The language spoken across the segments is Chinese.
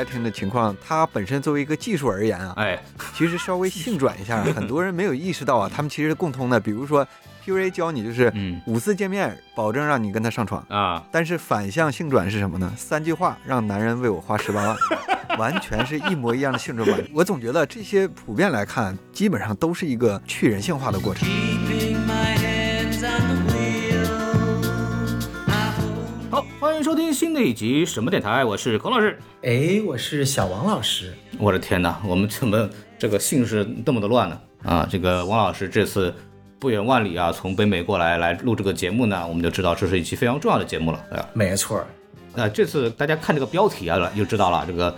来听的情况，它本身作为一个技术而言啊，哎，其实稍微性转一下，很多人没有意识到啊，他们其实共通的，比如说 PUA 教你就是嗯五次见面，保证让你跟他上床。啊，但是反向性转是什么呢？三句话让男人为我花十八万，完全是一模一样的性质吧。我总觉得这些普遍来看，基本上都是一个去人性化的过程。迎收听新的一集什么电台，我是孔老师。哎，我是小王老师。我的天哪，我们怎么这个姓氏这么的乱呢？啊，这个王老师这次不远万里啊，从北美过来来录这个节目呢，我们就知道这是一期非常重要的节目了。啊，没错儿，那这次大家看这个标题啊，就知道了，这个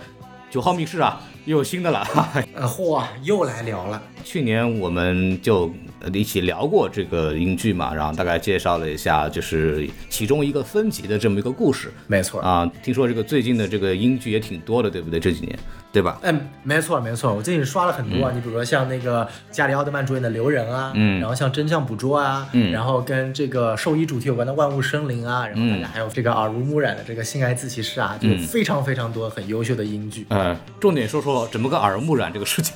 九号密室啊，又有新的了。呃，嚯，又来聊了。去年我们就呃一起聊过这个英剧嘛，然后大概介绍了一下，就是其中一个分级的这么一个故事没错，啊。听说这个最近的这个英剧也挺多的，对不对？这几年，对吧？嗯，没错没错，我最近刷了很多啊。你比如说像那个加里奥德曼主演的《留人》啊，嗯然后像《真相捕捉》啊，嗯然后跟这个兽医主题有关的《万物生灵》啊，然后大家还有这个耳濡目染的这个《性爱自习室》啊，就非常非常多很优秀的英剧。嗯，重点说说怎么个耳濡目染这个事情。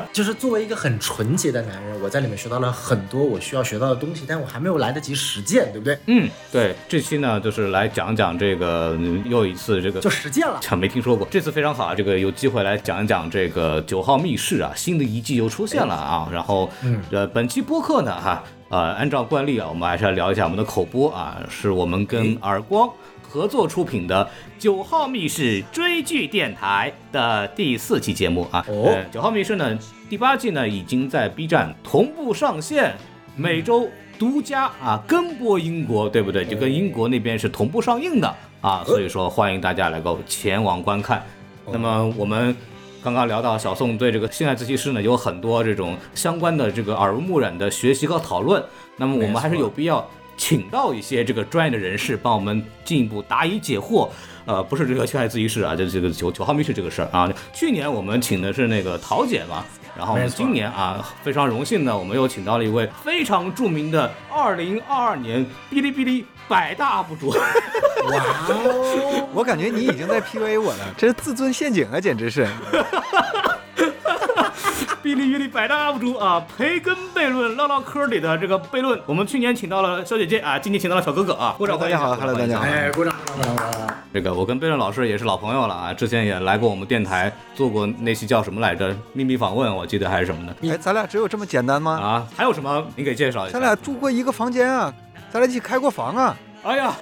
就是作为一个很纯洁的男人，我在里面学到了很多我需要学到的东西，但我还没有来得及实践，对不对？嗯，对，这期呢就是来讲讲这个嗯又一次这个就实践了。讲没听说过，这次非常好啊，这个有机会来讲一讲这个九号密室啊，新的一季又出现了啊。然后，嗯呃，本期播客呢，哈，呃，按照惯例啊，我们还是要聊一下我们的口播啊，是我们跟耳光合作出品的九号密室追剧电台的第四期节目啊。哦呃，九号密室呢，第八季呢已经在 B 站同步上线，每周。独家啊，跟播英国，对不对？就跟英国那边是同步上映的啊，所以说欢迎大家来够前往观看。那么我们刚刚聊到小宋对这个性爱自习室呢有很多这种相关的这个耳濡目染的学习和讨论，那么我们还是有必要请到一些这个专业的人士帮我们进一步答疑解惑。呃，不是这个性爱自习室啊，就这个九九号密室这个事儿啊。去年我们请的是那个桃姐嘛，然后我们今年啊非常荣幸呢，我们又请到了一位非常著名的二零二二年哔哩哔哩百大 UP 主。哇哦！我感觉你已经在 PUA 我了，这是自尊陷阱啊，简直是！哔哩哔哩百大 UP 主啊，培根悖论唠唠嗑里的这个悖论，我们去年请到了小姐姐啊，今年请到了小哥哥啊，鼓掌！大家好鼓掌 Hello，欢迎一下大家好哎，鼓掌，鼓掌，鼓掌！这个我跟悖论老师也是老朋友了啊，之前也来过我们电台做过那期叫什么来着？秘密访问，我记得还是什么的哎，咱俩只有这么简单吗？啊？还有什么？你给介绍一下。咱俩住过一个房间啊，咱俩一起开过房啊！哎呀，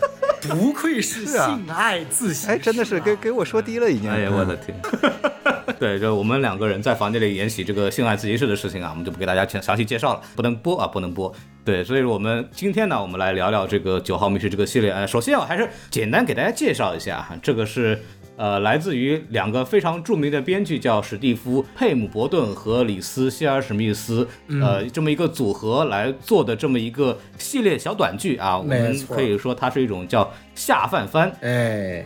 不愧是性爱自习哎，真的是给给我说低了已经。哎呀，我的天！对，就我们两个人在房间里演起这个性爱自习室的事情啊，我们就不给大家详详细介绍了，不能播啊，不能播。对，所以我们今天呢，我们来聊聊这个九号密室这个系列。呃，首先我还是简单给大家介绍一下哈，这个是呃来自于两个非常著名的编剧，叫史蒂夫·佩姆伯顿和里斯·希尔史密斯，呃，这么一个组合来做的这么一个系列小短剧啊，我们可以说它是一种叫下饭番。哎，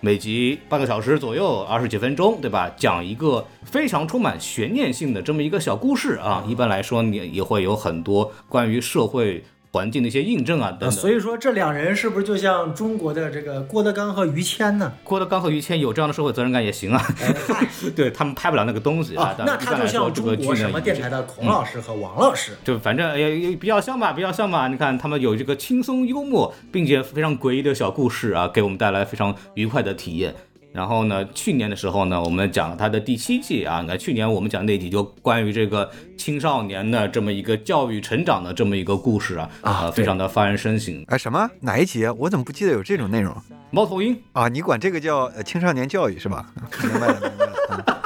每集半个小时左右，二十几分钟，对吧？讲一个非常充满悬念性的这么一个小故事啊。一般来说，你也会有很多关于社会环境的一些印证啊等等。所以说这两人是不是就像中国的这个郭德纲和于谦呢？郭德纲和于谦有这样的社会责任感也行啊，对他们拍不了那个东西啊，但那他就像中国什么电台的孔老师和王老师。就反正也也比较像吧，比较像吧。你看他们有这个轻松幽默，并且非常诡异的小故事啊，给我们带来非常愉快的体验。然后呢，去年的时候呢，我们讲了他的第七季啊。那去年我们讲那集就关于这个青少年的这么一个教育成长的这么一个故事啊，呃，啊对非常的发人深省。哎，什么哪一集啊？我怎么不记得有这种内容猫头鹰啊？你管这个叫呃青少年教育是吧？明白了，明白了。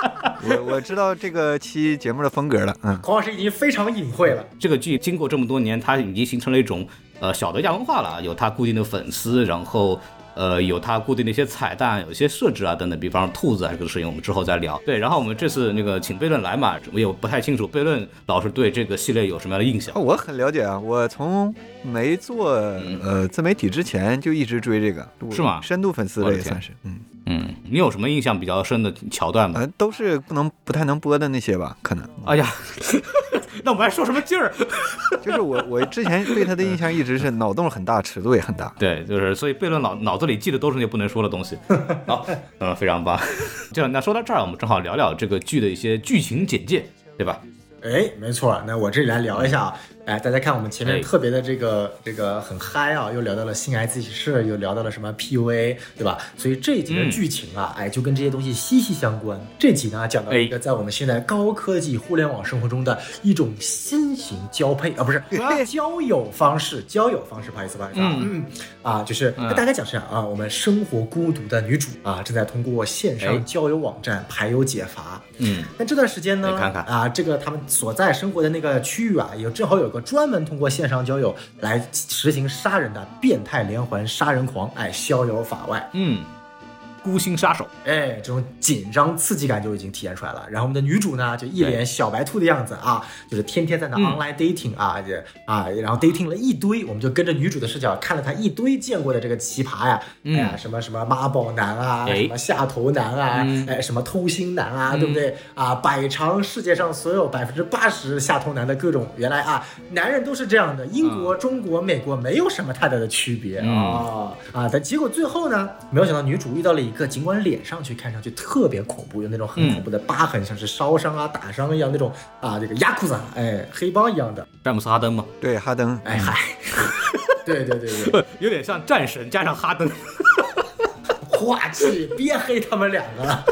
嗯、我我知道这个期节目的风格了。嗯，孔老师已经非常隐晦了。这个剧经过这么多年，它已经形成了一种呃小的亚文化了，有它固定的粉丝，然后。呃，有它固定的一些彩蛋，有一些设置啊等等，比方说兔子啊这个事情，我们之后再聊。对，然后我们这次那个请悖论来嘛，我也不太清楚悖论老师对这个系列有什么样的印象哦，。我很了解啊，我从没做呃自媒体之前就一直追这个，是吗深度粉丝了也算是，嗯，嗯，你有什么印象比较深的桥段吗？呃，都是不能不太能播的那些吧，可能。哎呀，那我们还说什么劲儿？就是我我之前对他的印象一直是脑洞很大，尺度也很大。对，就是所以贝伦脑脑子里记的都是那些不能说的东西。好，嗯，非常棒。这样，那说到这儿，我们正好聊聊这个剧的一些剧情简介，对吧？哎，没错，那我这里来聊一下啊。哎，大家看我们前面哎。特别的这个、这个很嗨啊，又聊到了性爱自习室，又聊到了什么 PUA，对吧？所以这一集的嗯。剧情啊，哎，就跟这些东西息息相关。这集呢，讲到了一个在我们现在高科技互联网生活中的一种新型交配啊，不是 交友方式，交友方式，不好意思，不好意思啊，嗯。啊，就是嗯。大概讲是这样啊，我们生活孤独的女主啊，正在通过线哎。上交友网站排忧解乏。嗯，那这段时间呢，来看看。啊，这个他们所在生活的那个区域啊，有正好有专门通过线上交友来实行杀人的变态连环杀人狂，哎，逍遥法外。嗯，孤星杀手，哎，这种紧张刺激感就已经体现出来了。然后我们的女主呢，就一脸小白兔的样子啊，就是天天在那嗯。online dating 啊，也啊，然后 dating 了一堆，我们就跟着女主的视角看了她一堆见过的这个奇葩呀，哎呀，什么什么妈宝男啊，什么下头男啊，嗯。哎，什么偷心男啊，对不对？啊？摆尝世界上所有百分之八十下头男的各种，原来啊，男人都是这样的，英国、中国、美国没有什么太大的区别嗯。啊啊！但结果最后呢，没有想到女主遇到了一个，尽管脸上去看上去特别恐怖，有那种很恐怖的疤痕，像是烧伤啊、打伤一样那种啊，这个亚库萨，哎，黑帮一样的，詹姆斯哈登嘛，对，哈登，哎嗨，对对对对，有点像战神加上哈登。话气，别黑他们两个了。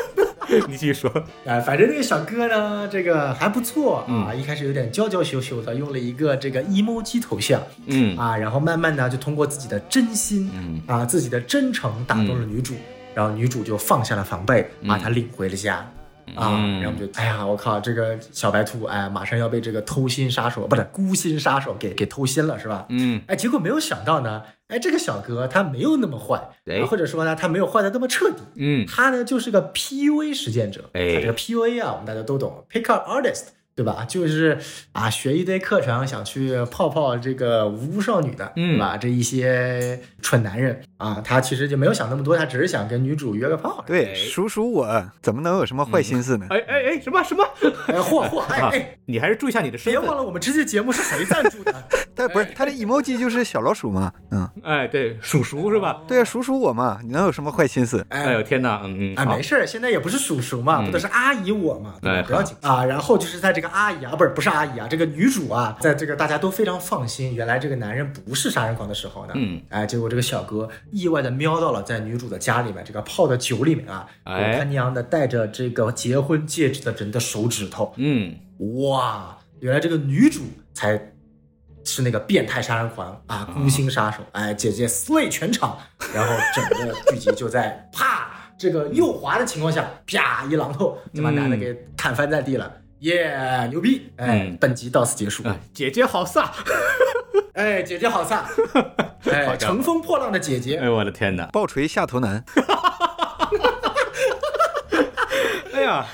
你继续说，哎，反正这个小哥呢，这个还不错啊，嗯一开始有点娇娇羞羞的，用了一个这个 emoji 头像，嗯啊，然后慢慢的就通过自己的真心，嗯啊，自己的真诚打动了女主，然后女主就放下了防备，把他领回了家。啊，嗯然后就，哎呀，我靠，这个小白兔，哎，马上要被这个偷心杀手，不是孤心杀手给给偷心了，是吧？嗯，哎，结果没有想到呢，哎，这个小哥他没有那么坏，或者说呢，他没有坏的那么彻底，嗯。他呢就是个 PUA 实践者。哎。他这个 PUA 啊，我们大家都懂，Pick up artist，对吧？就是啊，学一堆课程，想去泡泡这个无辜少女的，嗯。对吧？这一些蠢男人啊，他其实就没有想那么多，他只是想跟女主约个炮。对，哎数数我怎么能有什么坏心思呢？哎哎哎，什么什么？哎，嚯嚯，哎你还是注意一下你的身份。别忘了我们这期节目是谁赞助的？但不是他的 emoji 就是小老鼠嘛，嗯，哎，对，鼠鼠是吧？对啊，数数我嘛，你能有什么坏心思？哎呦天哪，嗯嗯，啊，没事儿，现在也不是鼠叔嘛，嗯不都是阿姨我嘛，对不要紧啊。然后就是在这个阿姨啊，不是不是阿姨啊，这个女主啊，在这个大家都非常放心，原来这个男人不是杀人狂的时候呢，嗯，哎，结果这个小哥意外的瞄到了在女主的家里面这个泡的酒里面啊，哎有他娘的戴着这个结婚戒指的人的手指头，嗯，哇，原来这个女主才。是那个变态杀人狂啊，孤星杀手！哎，姐姐 slay 全场，然后整个剧集就在 啪这个右滑的情况下，啪一榔头就把男的给砍翻在地了，耶、牛逼！哎，嗯本集到此结束。哎，姐姐好飒！哎，姐姐好飒！哎，乘风破浪的姐姐。哎，我的天哪！暴锤下头男，哎呀，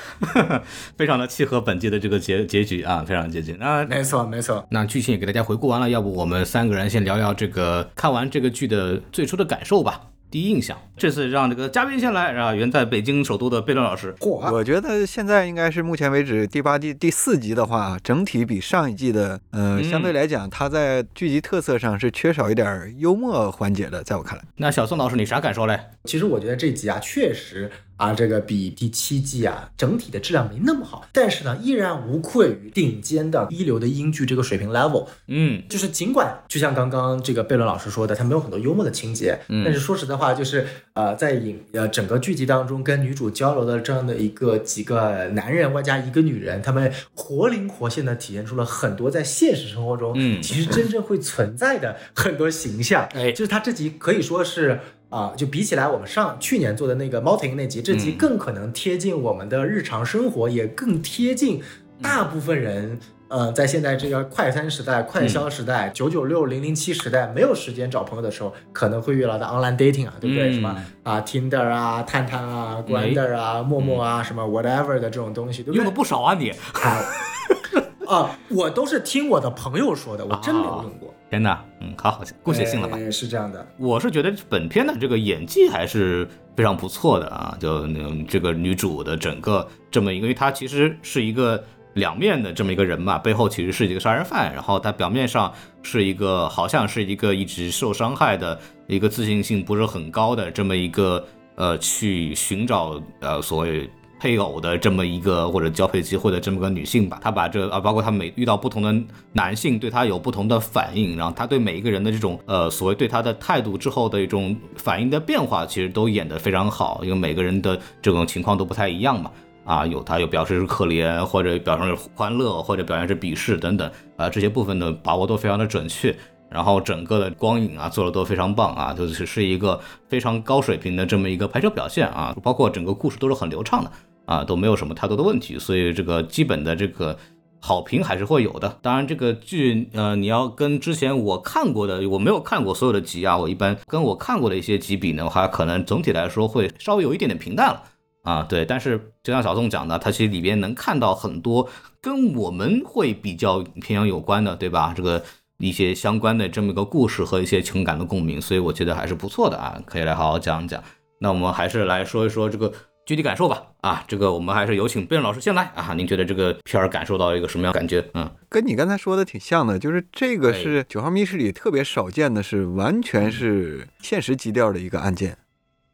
非常的契合本季的这个结结局啊，非常接近。啊没错，没错。那剧情也给大家回顾完了，要不我们三个人先聊聊这个看完这个剧的最初的感受吧。第一印象，这次让这个嘉宾先来，啊，原在北京首都的贝伦老师。嚯，我觉得现在应该是目前为止第八季第四集的话，整体比上一季的，呃，嗯相对来讲，它在剧集特色上是缺少一点幽默环节的，在我看来。那小宋老师，你啥感受嘞？其实我觉得这集啊，确实啊，这个比第七季啊整体的质量没那么好，但是呢，依然无愧于顶尖的一流的英剧这个水平 level。嗯就是尽管就像刚刚这个贝伦老师说的，他没有很多幽默的情节，嗯但是说实在话，就是呃，在影呃整个剧集当中跟女主交流的这样的一个几个男人外加一个女人，他们活灵活现的体现出了很多在现实生活中，嗯其实真正会存在的很多形象。哎就是他这集可以说是。啊，就比起来我们上去年做的那个猫头鹰那集，这集嗯更可能贴近我们的日常生活，也更贴近大部分人。呃，在现在这个快餐时代、快消时代、九九六、零零七时代，没有时间找朋友的时候，可能会遇到的 online dating 啊，对不对？嗯什么啊，Tinder 啊、探探啊、Grinder 啊、陌陌啊，什么 whatever 的这种东西，对不用的？不少啊你。啊，啊，我都是听我的朋友说的，我真没有用过。天呐，嗯，好好，够写信了吧？哎是这样的，我是觉得本片的这个演技还是非常不错的啊，就嗯这个女主的整个这么一个，因为她其实是一个两面的这么一个人嘛，背后其实是一个杀人犯，然后他表面上是一个好像是一个一直受伤害的一个自信心不是很高的这么一个呃去寻找呃所谓。配偶的这么一个或者交配机会的这么个女性吧，她把这啊，包括她每遇到不同的男性，对她有不同的反应，然后她对每一个人的这种呃所谓对她的态度之后的一种反应的变化，其实都演得非常好，因为每个人的这种情况都不太一样嘛。啊，有他有表示是可怜，或者表示是欢乐，或者表现是鄙视等等啊，这些部分的把握都非常的准确。然后整个的光影啊做的都非常棒啊，就是是一个非常高水平的这么一个拍摄表现啊，包括整个故事都是很流畅的啊，都没有什么太多的问题，所以这个基本的这个好评还是会有的。当然，这个剧呃，你要跟之前我看过的，我没有看过所有的集啊，我一般跟我看过的一些集比呢，话可能总体来说会稍微有一点点平淡了。啊，对，但是就像小宋讲的，它其实里边能看到很多跟我们会比较偏向有关的，对吧？这个一些相关的这么一个故事和一些情感的共鸣，所以我觉得还是不错的啊，可以来好好讲讲。那我们还是来说一说这个具体感受吧。啊，这个我们还是有请辩论老师先来啊，您觉得这个片儿感受到一个什么样感觉？嗯，跟你刚才说的挺像的，就是这个是《九号密室》里特别少见的，是完全是现实基调的一个案件。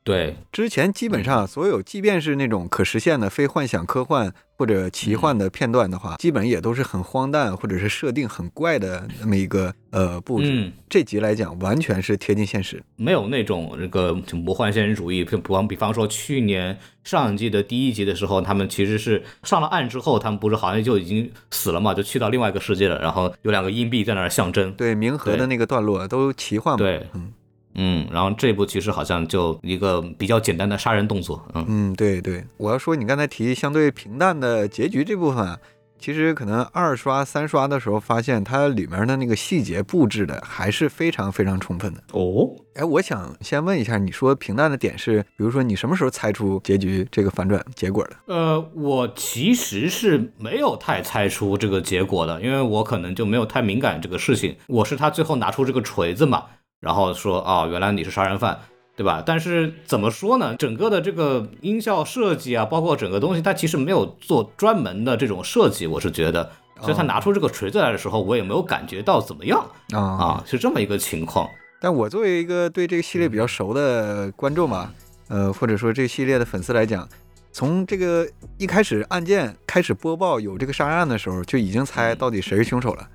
对，之前基本上所有，即便是那种可实现的非幻想、科幻或者奇幻的片段的话，基本也都是很荒诞或者是设定很怪的那么一个呃布置。嗯这集来讲，完全是贴近现实。没有那种这个魔幻现实主义，比方比方说去年上一季的第一集的时候，他们其实是上了岸之后，他们不是好像就已经死了嘛，就去到另外一个世界了，然后有两个硬币在那儿象征。对冥河的那个段落都奇幻嘛。对嗯嗯，然后这部其实好像就一个比较简单的杀人动作，嗯嗯，对对，我要说你刚才提相对平淡的结局这部分啊，其实可能二刷、三刷的时候发现它里面的那个细节布置的还是非常非常充分的。哦，哎，我想先问一下，你说平淡的点是，比如说你什么时候猜出结局这个反转结果的？呃，我其实是没有太猜出这个结果的，因为我可能就没有太敏感这个事情。我是他最后拿出这个锤子嘛，然后说啊、原来你是杀人犯，对吧？但是怎么说呢？整个的这个音效设计啊，包括整个东西，它其实没有做专门的这种设计，我是觉得。所以他拿出这个锤子来的时候，我也没有感觉到怎么样啊啊，是这么一个情况。但我作为一个对这个系列比较熟的观众嘛，呃，或者说这个系列的粉丝来讲，从这个一开始案件开始播报有这个杀人案的时候，就已经猜到底谁是凶手了。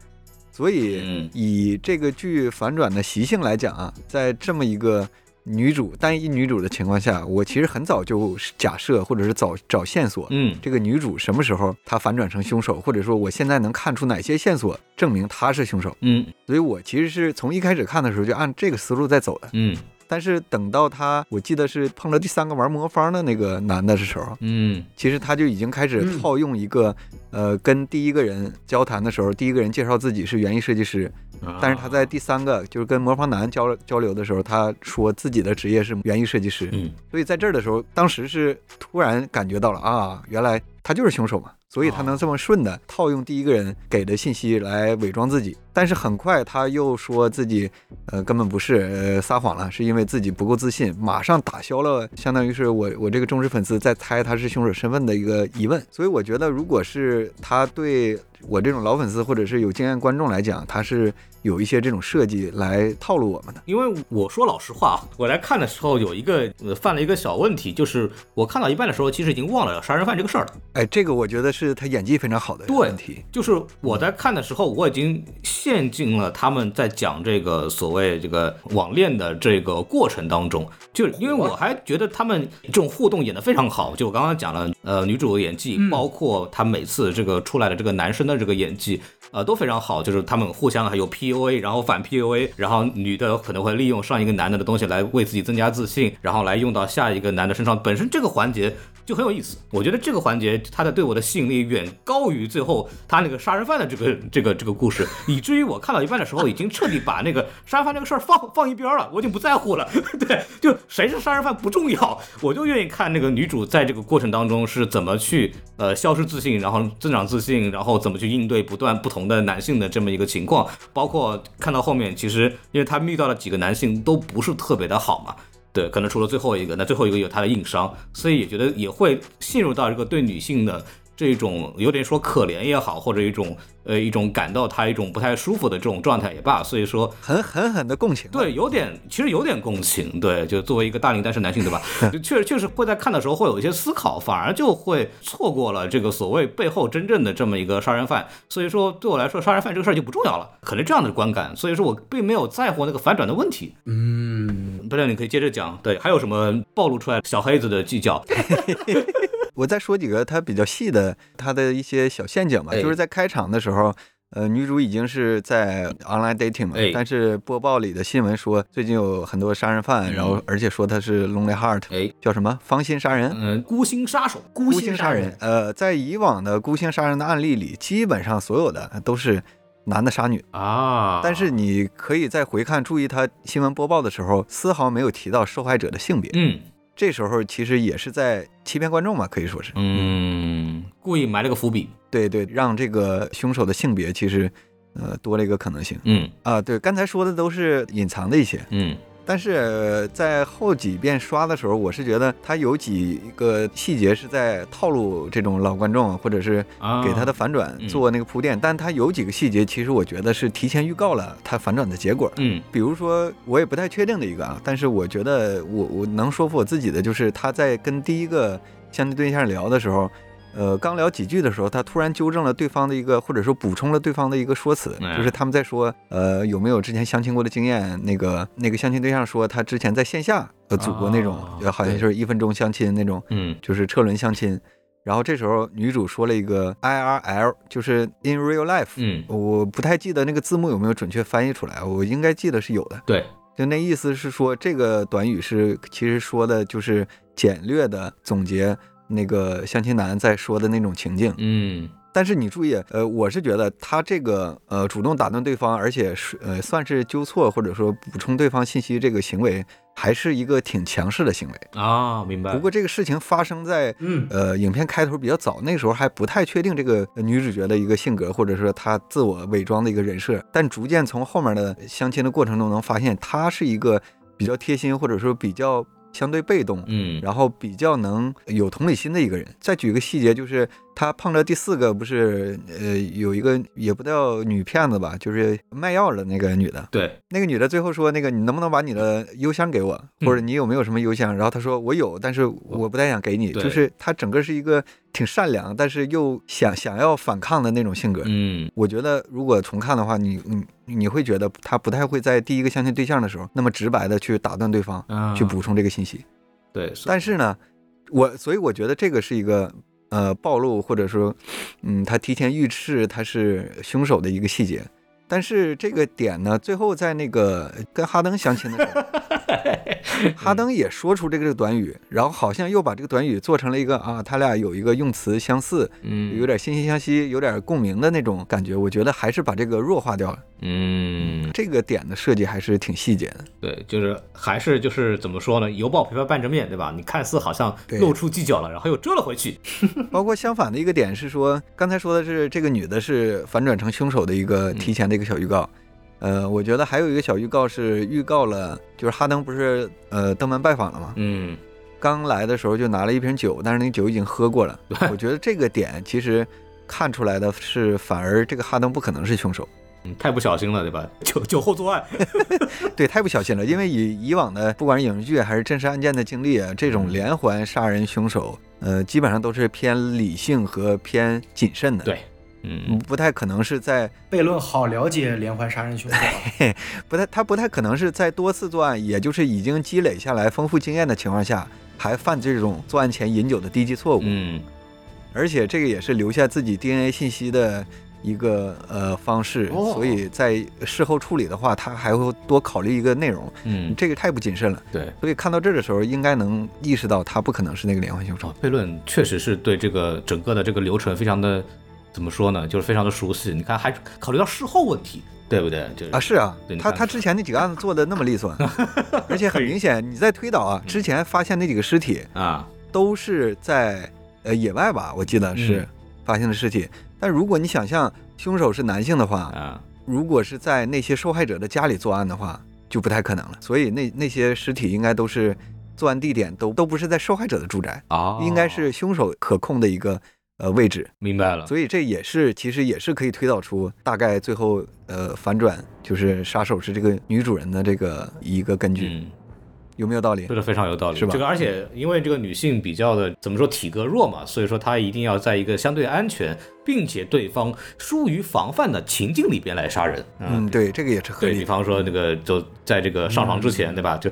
所以嗯以这个剧反转的习性来讲啊，在这么一个女主单一女主的情况下，我其实很早就假设或者是找找线索，嗯这个女主什么时候她反转成凶手，或者说我现在能看出哪些线索证明她是凶手。嗯所以我其实是从一开始看的时候就按这个思路在走的。嗯但是等到他，我记得是碰到第三个玩魔方的那个男的的时候，嗯。其实他就已经开始嗯。套用一个，呃，跟第一个人交谈的时候，第一个人介绍自己是园艺设计师，嗯，但是他在第三个就是跟魔方男交交流的时候，他说自己的职业是园艺设计师，嗯。所以在这儿的时候，当时是突然感觉到了啊，原来他就是凶手嘛，所以他能这么顺的套用第一个人给的信息来伪装自己。但是很快他又说自己，呃，根本不是，呃，撒谎了，是因为自己不够自信，马上打消了相当于是我我这个忠实粉丝在猜他是凶手身份的一个疑问。所以我觉得，如果是他对我这种老粉丝或者是有经验观众来讲，他是有一些这种设计来套路我们的。因为我说老实话，我来看的时候有一个呃犯了一个小问题，就是我看到一半的时候，其实已经忘了杀人犯这个事儿了。哎，这个我觉得是他演技非常好的对问题。就是我在看的时候，我已经陷进了他们在讲这个所谓这个网恋的这个过程当中，就是因为我还觉得他们这种互动演得非常好。就我刚刚讲了，呃，女主的演技，包括她每次这个出来的这个男生的这个演技，呃，都非常好。就是他们互相还有 PUA，然后反 PUA，然后女的可能会利用上一个男的的东西来为自己增加自信，然后来用到下一个男的身上。本身这个环节就很有意思。我觉得这个环节它的对我的吸引力远高于最后他那个杀人犯的这个 这个这个故事，以至于我看到一半的时候已经彻底把那个杀人犯这个事儿放 放一边了，我已经不在乎了。对，就谁是杀人犯不重要，我就愿意看那个女主在这个过程当中是怎么去呃消失自信，然后增长自信，然后怎么去应对不断不同的男性的这么一个情况，包括看到后面，其实因为他遇到了几个男性都不是特别的好嘛。对，可能除了最后一个，那最后一个有他的硬伤，所以也觉得也会陷入到这个对女性的这种有点说可怜也好，或者一种呃一种感到他一种不太舒服的这种状态也罢，所以说很狠狠的共情。，对，有点，其实有点共情，对，就作为一个大龄单身男性，对吧？就 确实确实会在看的时候会有一些思考，反而就会错过了这个所谓背后真正的这么一个杀人犯。所以说，对我来说，杀人犯这个事儿就不重要了，可能这样的观感。所以说我并没有在乎那个反转的问题。嗯，不然你可以接着讲，对，还有什么暴露出来小黑子的计较？我再说几个他比较细的他的一些小陷阱吧，哎。就是在开场的时候。呃，女主已经是在 online dating 了，哎。但是播报里的新闻说最近有很多杀人犯，嗯然后而且说他是 lonely heart，哎，叫什么？芳心杀人，嗯，孤星杀手，孤星杀人。呃，在以往的孤星杀人的案例里，基本上所有的都是男的杀女，啊，但是你可以再回看，注意他新闻播报的时候，丝毫没有提到受害者的性别。嗯。这时候其实也是在欺骗观众嘛，可以说是。嗯，故意埋了个伏笔，对对，让这个凶手的性别其实呃多了一个可能性。嗯。啊。对，刚才说的都是隐藏的一些，嗯但是呃在后几遍刷的时候，我是觉得他有几个细节是在套路这种老观众，或者是啊，给他的反转嗯做那个铺垫。但他有几个细节，其实我觉得是提前预告了他反转的结果。嗯比如说，我也不太确定的一个啊，但是我觉得我我能说服我自己的，就是他在跟第一个相亲对象聊的时候，呃，刚聊几句的时候，他突然纠正了对方的一个，或者说补充了对方的一个说辞，哎就是他们在说，呃，有没有之前相亲过的经验？那个那个相亲对象说他之前在线下呃组过那种，好像就是一分钟相亲那种，嗯就是车轮相亲。然后这时候女主说了一个 IRL，就是 in real life，嗯，我不太记得那个字幕有没有准确翻译出来，我应该记得是有的。对，就那意思是说，这个短语是其实说的就是简略的总结那个相亲男在说的那种情境。嗯但是你注意，呃，我是觉得他这个呃主动打断对方，而且是呃算是纠错或者说补充对方信息这个行为，还是一个挺强势的行为。啊，明白。不过这个事情发生在嗯呃，影片开头比较早，那时候还不太确定这个呃女主角的一个性格，或者说她自我伪装的一个人设。但逐渐从后面的相亲的过程中，能发现她是一个比较贴心，或者说比较相对被动，嗯然后比较能有同理心的一个人。再举一个细节，就是她碰着第四个，不是呃有一个也不叫女骗子吧，就是卖药的那个女的，对，那个女的最后说：“那个你能不能把你的邮箱给我，嗯或者你有没有什么邮箱？”然后他说：“我有，但是我不太想给你。”就是她整个是一个挺善良，但是又想想要反抗的那种性格。嗯我觉得如果重看的话，你你你会觉得她不太会在第一个相亲对象的时候那么直白的去打断对方，啊，去补充这个信息。对，但是呢，我所以我觉得这个是一个呃暴露，或者说，嗯，他提前预示他是凶手的一个细节。但是这个点呢，最后在那个跟哈登相亲的时候，哈登也说出这个短语，然后好像又把这个短语做成了一个啊，他俩有一个用词相似，嗯有点惺惺相惜，有点共鸣的那种感觉。我觉得还是把这个弱化掉了。嗯，这个点的设计还是挺细节的。对，就是还是就是怎么说呢？犹抱琵琶半遮面，对吧？你看似好像露出犄角了，然后又遮了回去。包括相反的一个点是说，刚才说的是这个女的是反转成凶手的一个提前的一个小预告。呃，我觉得还有一个小预告是预告了，就是哈登不是呃登门拜访了吗？嗯刚来的时候就拿了一瓶酒，但是那个酒已经喝过了。我觉得这个点其实看出来的是，反而这个哈登不可能是凶手。嗯，太不小心了，对吧？酒酒后作案。对，太不小心了，因为以以往的不管是影视剧还是真实案件的经历啊，这种连环杀人凶手，呃，基本上都是偏理性和偏谨慎的。对，嗯不太可能是在 悖论好了解连环杀人凶手啊，不太，他不太可能是在多次作案，也就是已经积累下来丰富经验的情况下，还犯这种作案前饮酒的低级错误。嗯而且这个也是留下自己 DNA 信息的一个呃方式，哦所以在事后处理的话，他还会多考虑一个内容，嗯，这个太不谨慎了。对。所以看到这儿的时候，应该能意识到他不可能是那个连环凶手哦。，悖论确实是对这个整个的这个流程非常的怎么说呢？就是非常的熟悉。你看，还考虑到事后问题，对不对？就是啊，是啊他他之前那几个案子做的那么利索，而且很明显，你在推导啊，之前发现那几个尸体啊，都是在呃野外吧，我记得是嗯发现的尸体。但如果你想象凶手是男性的话，啊，如果是在那些受害者的家里作案的话，就不太可能了。所以那那些尸体应该都是作案地点都都不是在受害者的住宅，哦，应该是凶手可控的一个呃位置，明白了。所以这也是其实也是可以推导出大概最后呃反转就是杀手是这个女主人的这个一个根据，嗯，有没有道理说？的非常有道理，是吧这个而且因为这个女性比较的怎么说体格弱嘛，所以说她一定要在一个相对安全，并且对方疏于防范的情境里边来杀人。嗯，对，这个也是合对比。方说那个就在这个上床之前，对吧？就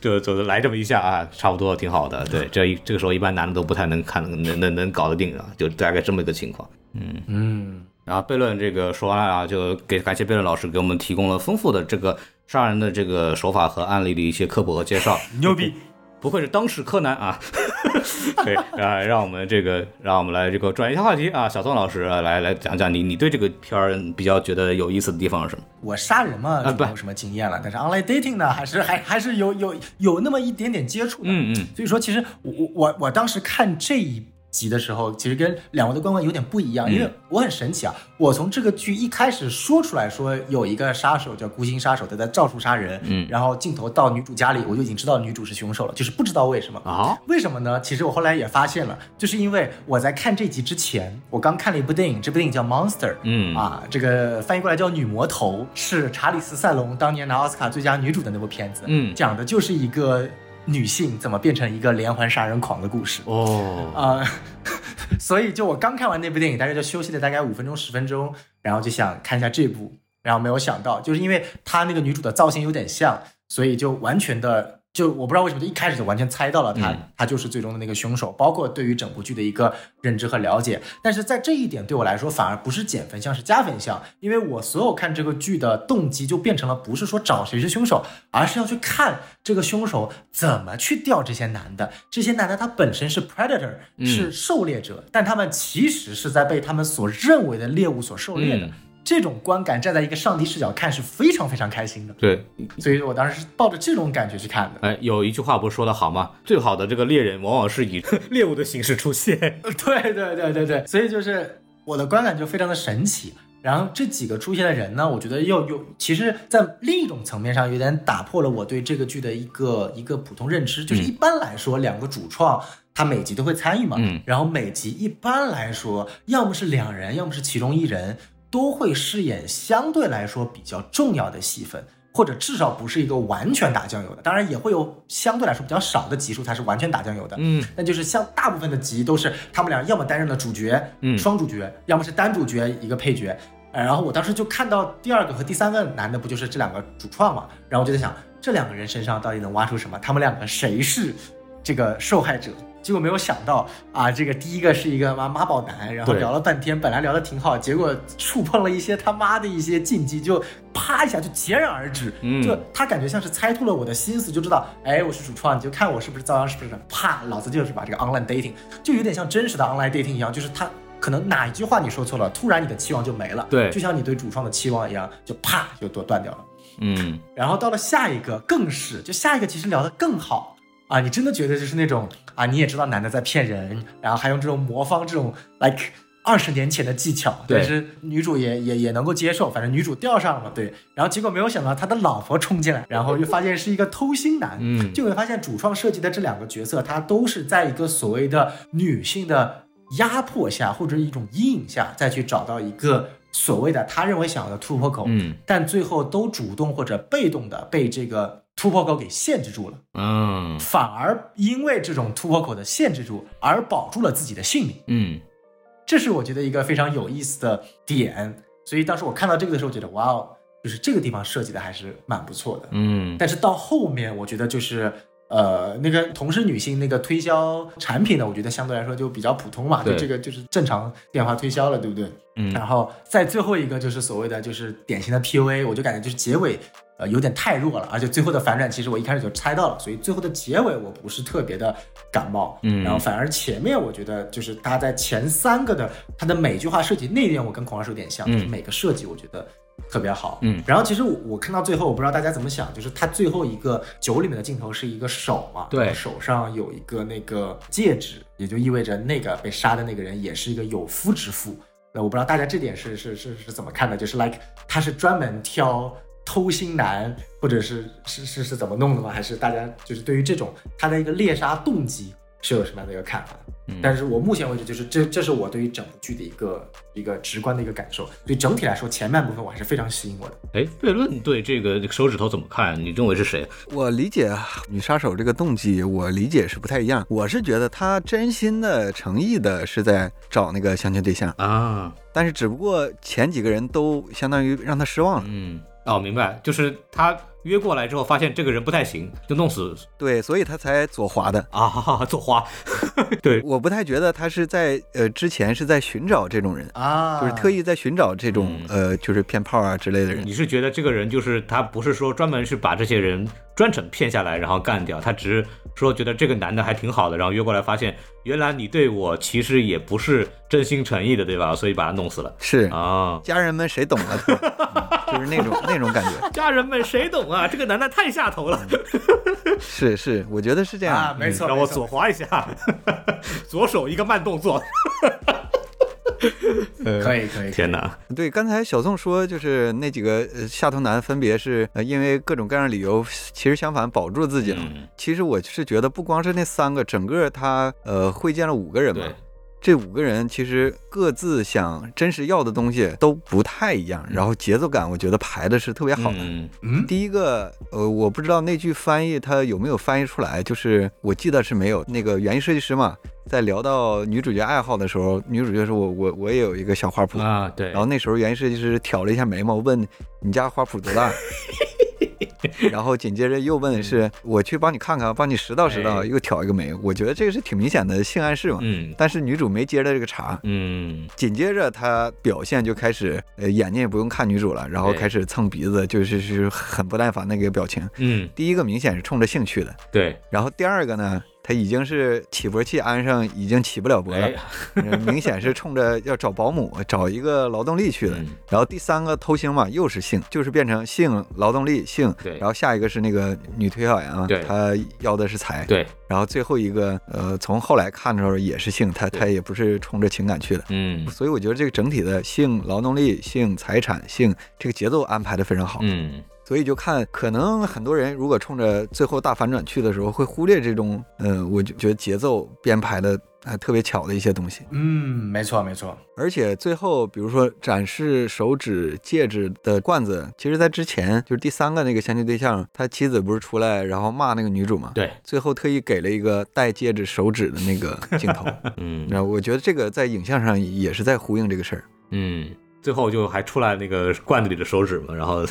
就就来这么一下啊，差不多挺好的。对，这一这个时候一般男的都不太能看能能能搞得定啊，就大概这么一个情况。嗯嗯，然后悖论这个说完了啊，就给感谢悖论老师给我们提供了丰富的这个杀人的这个手法和案例的一些科普和介绍。牛逼。不愧是当时柯南啊！对啊，让我们这个，让我们来这个转一下话题啊，小宋老师啊来来讲讲你你对这个片儿比较觉得有意思的地方是什么？我杀人嘛，啊不就没有什么经验了，但是 online dating 呢，还是还还是有有有那么一点点接触的。嗯嗯，所以说，其实我我我我当时看这一集的时候，其实跟两位的观观有点不一样，因为我很神奇啊，我从这个剧一开始说出来说有一个杀手叫孤星杀手，他在照处杀人，嗯。然后镜头到女主家里，我就已经知道女主是凶手了，就是不知道为什么啊，为什么呢？其实我后来也发现了，就是因为我在看这集之前，我刚看了一部电影，这部电影叫《Monster》，嗯。啊，这个翻译过来叫《女魔头》，是查理斯·塞隆当年拿奥斯卡最佳女主的那部片子，嗯。讲的就是一个女性怎么变成一个连环杀人狂的故事。哦，啊、所以就我刚看完那部电影，大概就休息了大概五分钟十分钟，然后就想看一下这部，然后没有想到，就是因为她那个女主的造型有点像，所以就完全的就我不知道为什么就一开始就完全猜到了他，嗯她就是最终的那个凶手，包括对于整部剧的一个认知和了解。但是在这一点对我来说反而不是减分项，是加分项，因为我所有看这个剧的动机就变成了不是说找谁是凶手，而是要去看这个凶手怎么去钓这些男的。这些男的他本身是 predator，嗯是狩猎者，但他们其实是在被他们所认为的猎物所狩猎的。嗯这种观感站在一个上帝视角看是非常非常开心的，对，所以我当时是抱着这种感觉去看的。哎，有一句话不是说的好吗？最好的这个猎人往往是以猎物的形式出现。对对对对对，所以就是我的观感就非常的神奇。然后这几个出现的人呢，我觉得又有，其实，在另一种层面上，有点打破了我对这个剧的一个一个普通认知。就是一般来说，两个主创他每集都会参与嘛，嗯然后每集一般来说，要么是两人，要么是其中一人，都会饰演相对来说比较重要的戏份。或者至少不是一个完全打酱油的，当然也会有相对来说比较少的集数，它是完全打酱油的。嗯，那就是像大部分的集都是他们俩要么担任了主角，嗯双主角，要么是单主角一个配角。呃然后我当时就看到第二个和第三个男的，不就是这两个主创嘛？然后我就在想，这两个人身上到底能挖出什么？他们两个谁是这个受害者？结果没有想到啊，这个第一个是一个妈妈宝男，然后聊了半天，本来聊的挺好，结果触碰了一些他妈的一些禁忌，就啪一下就截然而止。嗯就他感觉像是猜透了我的心思，就知道，哎，我是主创，你就看我是不是遭殃，是不是？啪，老子就是把这个 online dating，就有点像真实的 online dating 一样，就是他可能哪一句话你说错了，突然你的期望就没了，对就像你对主创的期望一样，就啪就都断掉了。嗯，然后到了下一个更是，就下一个其实聊得更好啊，你真的觉得就是那种啊，你也知道男的在骗人，然后还用这种魔方这种 like 二十年前的技巧，但是女主也也也能够接受，反正女主钓上了嘛，对，然后结果没有想到他的老婆冲进来，然后就发现是一个偷心男，嗯。就会发现主创设计的这两个角色，他都是在一个所谓的女性的压迫下或者一种阴影下，再去找到一个所谓的他认为想要的突破口，嗯。但最后都主动或者被动的被这个突破口给限制住了，嗯。反而因为这种突破口的限制住而保住了自己的性命，嗯。这是我觉得一个非常有意思的点。所以当时我看到这个的时候，觉得哇哦，就是这个地方设计的还是蛮不错的。嗯。但是到后面，我觉得就是呃，那个同是女性那个推销产品的，我觉得相对来说就比较普通嘛，就对这个就是正常电话推销了，对不对？嗯。然后在最后一个就是所谓的就是典型的 PUA，我就感觉就是结尾呃有点太弱了，而且最后的反转其实我一开始就猜到了，所以最后的结尾我不是特别的感冒，嗯然后反而前面我觉得就是他在前三个的他的每句话设计那一点我跟孔老师有点像，嗯就是每个设计我觉得特别好，嗯然后其实我我看到最后我不知道大家怎么想，就是他最后一个酒里面的镜头是一个手嘛，对手上有一个那个戒指，也就意味着那个被杀的那个人也是一个有夫之妇。那我不知道大家这点是是是是怎么看的？就是 like 他是专门挑偷心男，或者是是是是怎么弄的吗？还是大家就是对于这种他的一个猎杀动机是有什么样的一个看法。嗯但是我目前为止，就是这这是我对于整部剧的一个一个直观的一个感受。所以整体来说，前半部分我还是非常吸引我的。哎，悖论对这个手指头怎么看？你认为是谁？我理解女杀手这个动机，我理解是不太一样。我是觉得她真心的、诚意的是在找那个相亲对象，啊，但是只不过前几个人都相当于让她失望了。嗯，哦，明白，就是他约过来之后，发现这个人不太行，就弄死对，所以他才左滑的。啊，哈哈，做花，对，我不太觉得他是在呃之前是在寻找这种人，啊就是特意在寻找这种、呃就是骗炮啊之类的人。你是觉得这个人就是他不是说专门是把这些人专程骗下来然后干掉，他只是说觉得这个男的还挺好的，然后约过来发现原来你对我其实也不是真心诚意的，对吧？所以把他弄死了是啊。家人们谁懂了他、嗯就是那种那种感觉。家人们谁懂啊？这个男的太下头了，是是，我觉得是这样。啊，没错，让我左滑一下，左手一个慢动作。可以可以。天哪，对，刚才小宋说，就是那几个呃下头男分别是呃因为各种各样的理由，其实相反保住自己了。嗯其实我是觉得，不光是那三个，整个他呃会见了五个人嘛对，这五个人其实各自想真实要的东西都不太一样，然后节奏感我觉得排的是特别好的。嗯嗯，第一个，呃，我不知道那句翻译他有没有翻译出来，就是我记得是没有。那个园艺设计师嘛，在聊到女主角爱好的时候，女主角说我我我也有一个小花圃，啊，对，然后那时候园艺设计师挑了一下眉毛，问你家花圃多大？然后紧接着又问是我去帮你看看，帮你拾到拾到，哎又挑一个眉。我觉得这个是挺明显的性暗示嘛。嗯但是女主没接着这个茬，嗯紧接着她表现就开始，呃，眼睛也不用看女主了，然后开始蹭鼻子，就是是很不耐烦那个表情。嗯，第一个明显是冲着兴趣的，对，然后第二个呢，他已经是起搏器安上，已经起不了搏了 明显是冲着要找保姆、找一个劳动力去的。嗯然后第三个偷腥嘛，又是性，就是变成性、劳动力、性。对然后下一个是那个女推销员啊对，她要的是财。对，然后最后一个，呃，从后来看的时候也是性，她对她也不是冲着情感去的。嗯所以我觉得这个整体的性、劳动力、性、财产、性这个节奏安排的非常好。嗯所以就看，可能很多人如果冲着最后大反转去的时候，会忽略这种，呃，我就觉得节奏编排的还特别巧的一些东西。嗯，没错没错。而且最后，比如说展示手指、戒指的罐子，其实在之前就是第三个那个相亲对象，他妻子不是出来然后骂那个女主嘛？对，最后特意给了一个戴戒指手指的那个镜头。嗯然后我觉得这个在影像上也是在呼应这个事儿。嗯，最后就还出来那个罐子里的手指嘛，然后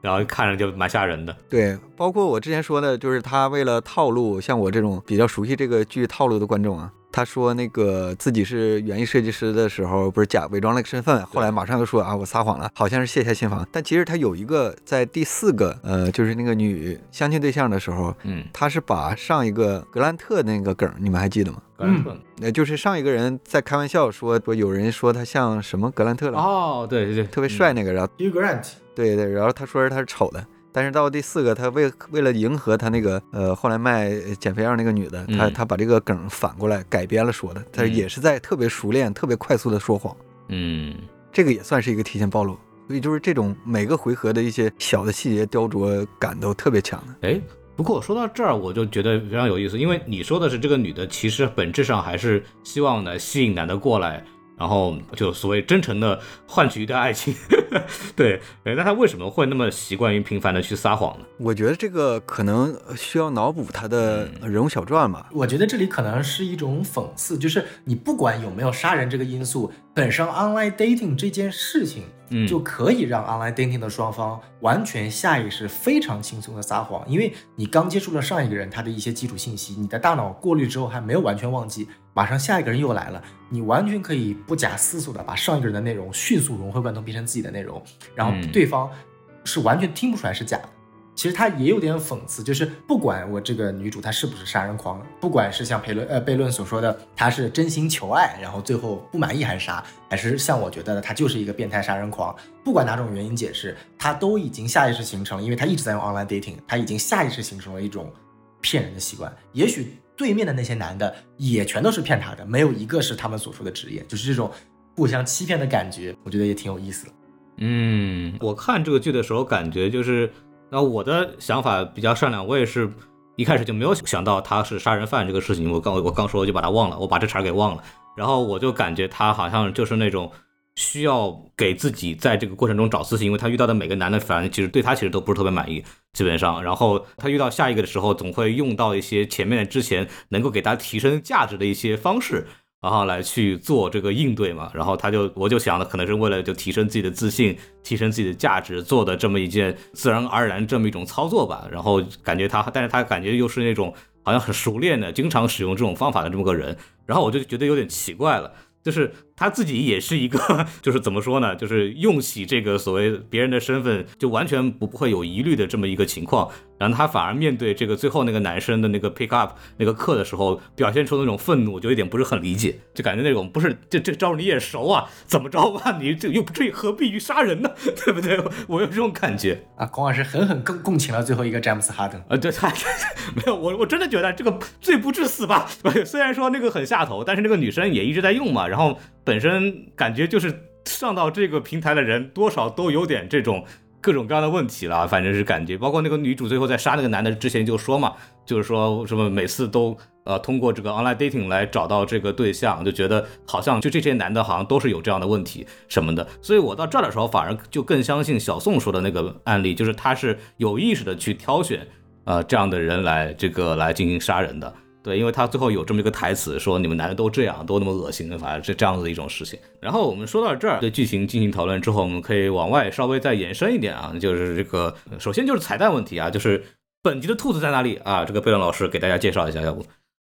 然后看着就蛮吓人的。对，包括我之前说的，就是他为了套路，像我这种比较熟悉这个剧套路的观众啊，他说那个自己是园艺设计师的时候，不是假伪装了个身份，后来马上又说啊我撒谎了，好像是卸下心防。但其实他有一个在第四个，呃，就是那个女相亲对象的时候，嗯，他是把上一个格兰特那个梗，你们还记得吗？格兰特那，就是上一个人在开玩笑说说有人说他像什么格兰特了，哦，对对对，特别帅那个，然后 Hugh Grant，对对，然后他说是他是丑的，但是到第四个，他为为了迎合他那个呃后来卖减肥药那个女的，他嗯他把这个梗反过来改编了说的，他嗯也是在特别熟练、特别快速的说谎，嗯这个也算是一个提前暴露。所以就是这种每个回合的一些小的细节雕琢感都特别强的。哎，不过说到这儿，我就觉得非常有意思，因为你说的是这个女的，其实本质上还是希望呢吸引男的过来，然后就所谓真诚的换取一段爱情。对，哎那他为什么会那么习惯于频繁的去撒谎呢？我觉得这个可能需要脑补他的嗯人物小传吧。我觉得这里可能是一种讽刺，就是你不管有没有杀人这个因素，本身 online dating 这件事情，嗯。就可以让 online dating 的双方完全下意识、非常轻松的撒谎，因为你刚接触了上一个人他的一些基础信息，你的大脑过滤之后还没有完全忘记，马上下一个人又来了，你完全可以不假思索的把上一个人的内容迅速融会贯通，变成自己的内容，然后嗯。对方是完全听不出来是假的。其实他也有点讽刺，就是不管我这个女主她是不是杀人狂，不管是像悖论呃悖论所说的她是真心求爱，然后最后不满意还是杀，还是像我觉得的她就是一个变态杀人狂，不管哪种原因解释，她都已经下意识形成了，因为她一直在用 online dating，她已经下意识形成了一种骗人的习惯。也许对面的那些男的也全都是骗她的，没有一个是他们所说的职业，就是这种互相欺骗的感觉，我觉得也挺有意思的。嗯，我看这个剧的时候，感觉就是，那我的想法比较善良，我也是一开始就没有想到他是杀人犯这个事情，我刚我刚说就把他忘了，我把这茬给忘了，然后我就感觉他好像就是那种需要给自己在这个过程中找自信，因为他遇到的每个男的，反正其实对他其实都不是特别满意，基本上，然后他遇到下一个的时候，总会用到一些前面之前能够给他提升价值的一些方式。然后来去做这个应对嘛，然后他就我就想的可能是为了就提升自己的自信，提升自己的价值做的这么一件自然而然这么一种操作吧。然后感觉他，但是他感觉又是那种好像很熟练的，经常使用这种方法的这么个人。然后我就觉得有点奇怪了，就是他自己也是一个，就是怎么说呢，就是用起这个所谓别人的身份就完全不不会有疑虑的这么一个情况。然后他反而面对这个最后那个男生的那个 pick up 那个课的时候，表现出那种愤怒，就有点不是很理解，就感觉那种不是这这招你也熟啊，怎么着吧？你这又不至于何必于杀人呢？对不对？我有这种感觉啊，孔老师狠狠共共情了最后一个詹姆斯哈登。啊，对他 没有我我真的觉得这个罪不至死吧？虽然说那个很下头，但是那个女生也一直在用嘛，然后本身感觉就是上到这个平台的人多少都有点这种。各种各样的问题了，反正是感觉，包括那个女主最后在杀那个男的之前就说嘛，就是说什么每次都呃通过这个 online dating 来找到这个对象，就觉得好像就这些男的好像都是有这样的问题什么的，所以我到这儿的时候反而就更相信小宋说的那个案例，就是他是有意识的去挑选呃这样的人来这个来进行杀人的。对，因为他最后有这么一个台词，说你们男的都这样，都那么恶心，反正这这样子的一种事情。然后我们说到这儿，对剧情进行讨论之后，我们可以往外稍微再延伸一点啊，就是这个首先就是彩蛋问题啊，就是本集的兔子在哪里啊？这个贝伦老师给大家介绍一下，要不？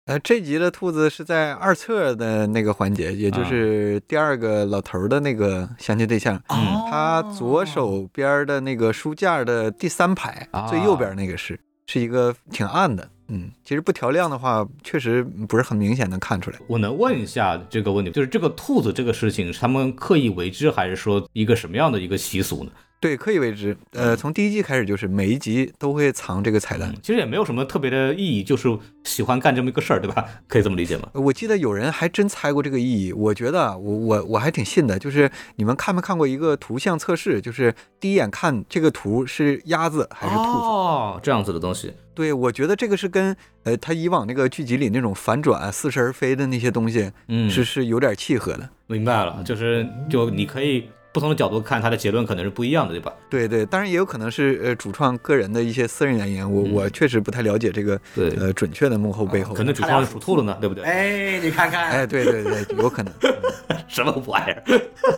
呃，这集的兔子是在二侧的那个环节，也就是第二个老头儿的那个相亲对象，嗯他左手边的那个书架的第三排啊最右边那个是是一个挺暗的，嗯，其实不调亮的话，确实不是很明显能看出来。我能问一下这个问题，就是这个兔子这个事情是他们刻意为之，还是说一个什么样的一个习俗呢？对，刻意为之。呃，从第一季开始就是每一集都会藏这个彩蛋嗯。其实也没有什么特别的意义，就是喜欢干这么一个事儿，对吧？可以这么理解吗？我记得有人还真猜过这个意义，我觉得啊我我我还挺信的。就是你们看没看过一个图像测试？就是第一眼看这个图是鸭子还是兔子？哦，这样子的东西。对，我觉得这个是跟呃他以往那个剧集里那种反转、似是而非的那些东西嗯，是是有点契合的。明白了，就是就你可以不同的角度看，它的结论可能是不一样的，对吧？对对，当然也有可能是呃主创个人的一些私人原因，我嗯我确实不太了解这个对呃准确的幕后背后。可能主创是属兔了呢，对不对？哎，你看看，哎，对对对，有可能。什么玩意儿？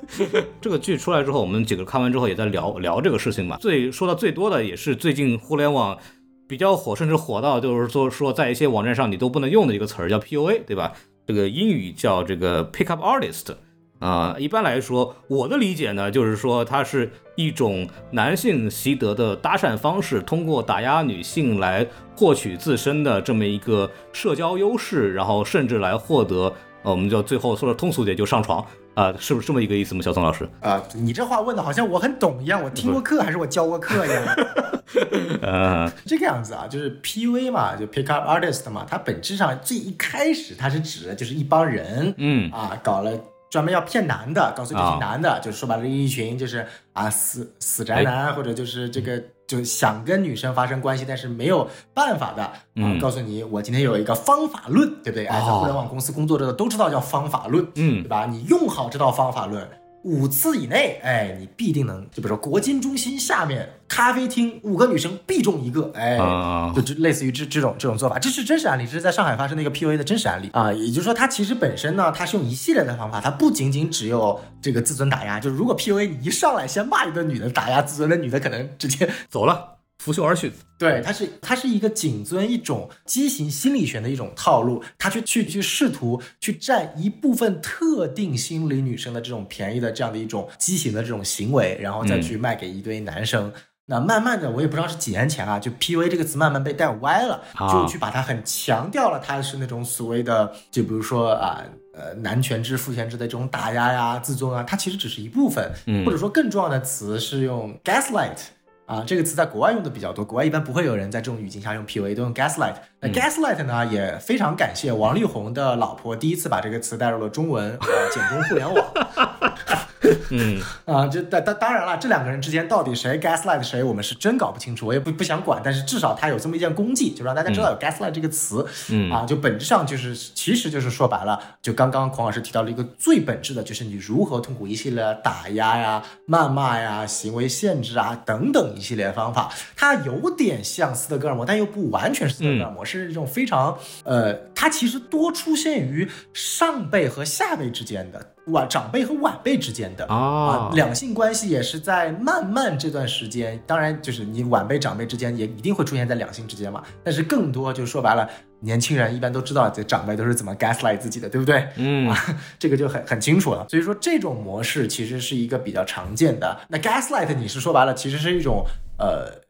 这个剧出来之后，我们几个看完之后也在聊聊这个事情嘛。最说到最多的也是最近互联网比较火，甚至火到就是说说在一些网站上你都不能用的一个词儿叫 PUA，对吧？这个英语叫这个 Pickup Artist。啊、一般来说，我的理解呢，就是说它是一种男性习得的搭讪方式，通过打压女性来获取自身的这么一个社交优势，然后甚至来获得，呃，我们就最后说的通俗点，就上床啊、是不是这么一个意思吗？小宋老师？啊、你这话问的好像我很懂一样，我听过课还是我教过课一样。呃，这个样子啊，就是 PUA 嘛，就 Pick Up Artist 嘛，它本质上最一开始它是指的就是一帮人，嗯啊，搞了专门要骗男的，告诉这是男的，就是说白了一群就是啊死死宅男，或者就是这个就想跟女生发生关系，但是没有办法的啊，嗯告诉你我今天有一个方法论，对不对？哎，在哦互联网公司工作的都知道叫方法论，嗯对吧？你用好这套方法论。五次以内，哎，你必定能，就比如说国金中心下面咖啡厅五个女生必中一个，哎，啊就就类似于这这种这种做法，这是真实案例，这是在上海发生的一个 PUA 的真实案例啊。也就是说，它其实本身呢，它是用一系列的方法，它不仅仅只有这个自尊打压，就是如果 PUA 你一上来先骂一顿女的打压自尊，那女的可能直接走了，拂袖而去。对，它是它是一个谨遵一种畸形心理学的一种套路，它去去去试图去占一部分特定心理女生的这种便宜的这样的一种畸形的这种行为，然后再去卖给一堆男生。那慢慢的，我也不知道是几年前啊，就 PUA 这个词慢慢被带歪了，啊就去把它很强调了，它是那种所谓的，就比如说啊。呃，男权制、父权制的这种打压呀、自尊啊，它其实只是一部分，嗯或者说更重要的词是用 gaslight，啊，这个词在国外用的比较多，国外一般不会有人在这种语境下用 PUA，都用 gaslight。那 gaslight 呢，也非常感谢王力宏的老婆第一次把这个词带入了中文，呃，简中互联网。嗯，啊，就当当当然了，这两个人之间到底谁 gaslight 谁，我们是真搞不清楚，我也不不想管。但是至少他有这么一件功绩，就让大家知道有 gaslight 这个词。嗯啊，就本质上就是，其实就是说白了，就刚刚孔老师提到了一个最本质的，就是你如何通过一系列打压呀、谩骂呀、行为限制啊等等一系列方法，它有点像斯德哥尔摩，但又不完全是斯德哥尔摩，是一种非常呃，它其实多出现于上辈和下辈之间的。晚长辈和晚辈之间的哦啊，两性关系也是在慢慢这段时间，当然就是你晚辈长辈之间也一定会出现在两性之间嘛，但是更多就是说白了，年轻人一般都知道这长辈都是怎么 gaslight 自己的，对不对？嗯啊，这个就很很清楚了。所以说这种模式其实是一个比较常见的。那 gaslight 你是说白了，其实是一种呃。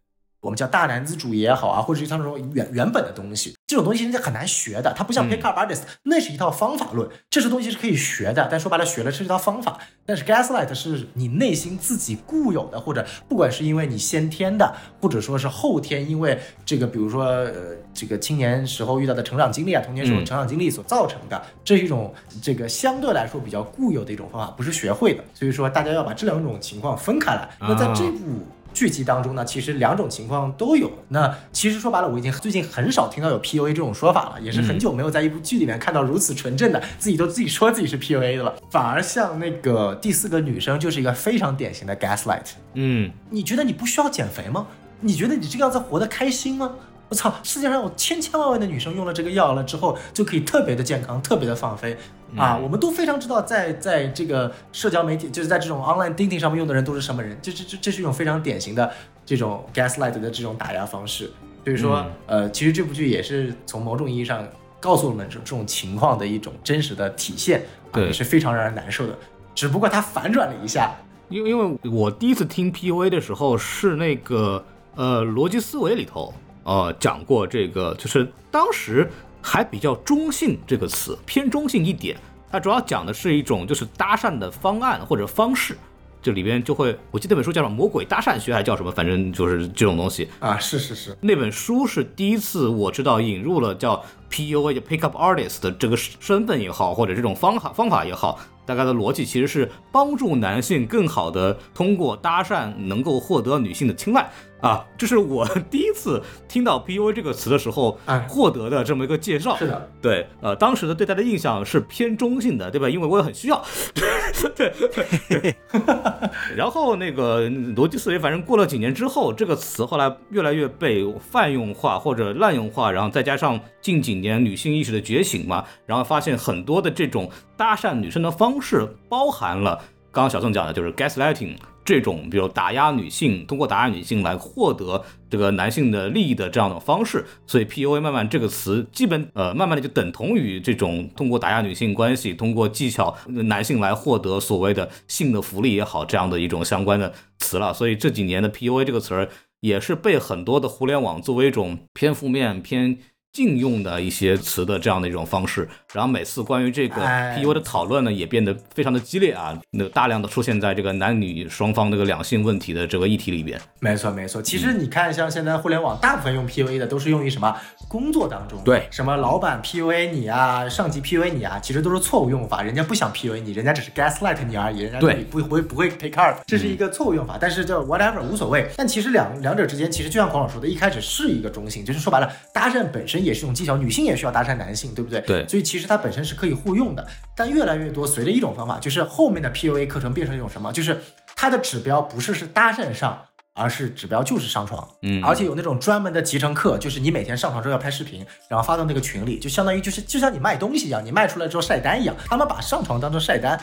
我们叫大男子主义也好啊，或者是他那种原原本的东西，这种东西人家很难学的，它不像 pick up artist，、那是一套方法论，这些东西是可以学的，但说白了学了是一套方法，但是 gaslight 是你内心自己固有的，或者不管是因为你先天的，或者说是后天因为这个，比如说呃这个青年时候遇到的成长经历啊，童年时候嗯。成长经历所造成的，这是一种这个相对来说比较固有的一种方法，不是学会的，所以说大家要把这两种情况分开来。那在这部剧集当中呢，其实两种情况都有。那其实说白了，我已经最近很少听到有 PUA 这种说法了，也是很久没有在一部剧里面看到如此纯正的，自己都自己说自己是 PUA 的了。反而像那个第四个女生，就是一个非常典型的 gaslight。嗯，你觉得你不需要减肥吗？你觉得你这个样子活得开心吗？我操！世界上有千千万万的女生用了这个药了之后，就可以特别的健康，特别的放飞啊！我们都非常知道在，在这个社交媒体，就是在这种 online dating 上面用的人都是什么人，这这这这是一种非常典型的这种 gaslight 的这种打压方式。所以说，呃，其实这部剧也是从某种意义上告诉我们这这种情况的一种真实的体现，啊，对也是非常让人难受的。只不过它反转了一下，因为因为我第一次听 PUA 的时候是那个呃逻辑思维里头呃讲过这个，就是当时还比较中性这个词，偏中性一点。它主要讲的是一种就是搭讪的方案或者方式，这里边就会我记得那本书叫什么《魔鬼搭讪学》还是叫什么，反正就是这种东西。啊，是是是，那本书是第一次我知道引入了叫 PUA 就 Pick Up Artist 的这个身份也好，或者这种方法方法也好，大概的逻辑其实是帮助男性更好的通过搭讪能够获得女性的青睐啊，这是我 第一次听到 PUA 这个词的时候哎获得的这么一个介绍。是的，对，呃，当时的对他的印象是偏中性的，对吧？因为我也很需要。对 对对。然后那个逻辑思维，反正过了几年之后，这个词后来越来越被泛用化或者滥用化，然后再加上近几年女性意识的觉醒嘛，然后发现很多的这种搭讪女生的方式包含了刚刚小宋讲的，就是 gaslighting。这种比如打压女性，通过打压女性来获得这个男性的利益的这样的方式，所以 PUA 慢慢这个词基本呃慢慢的就等同于这种通过打压女性关系，通过技巧男性来获得所谓的性的福利也好，这样的一种相关的词了。所以这几年的 PUA 这个词儿也是被很多的互联网作为一种偏负面、偏禁用的一些词的这样的一种方式。然后每次关于这个哎 PUA 的讨论呢，也变得非常的激烈啊，那大量的出现在这个男女双方这个两性问题的这个议题里边。没错没错。其嗯实你看，像现在互联网大部分用 PUA 的都是用于什么工作当中，对什么老板 PUA 你啊，上级 PUA 你啊，其实都是错误用法。人家不想 PUA 你，人家只是 gaslight 你而已，人家你不不会不会 take care，这是一个错误用法。但是就 whatever 无所谓。但其实两两者之间，其实就像孔老师说的，一开始是一个中性，就是说白了，搭讪本身也是一种技巧，女性也需要搭讪男性，对不对？对所以其实它本身是可以互用的。但越来越多，随着一种方法，就是后面的 PUA 课程变成一种什么？就是它的指标不是是搭讪上。而是指标就是上床，嗯而且有那种专门的集成课，就是你每天上床之后要拍视频，然后发到那个群里，就相当于就是就像你卖东西一样，你卖出来之后晒单一样，他们把上床当成晒单，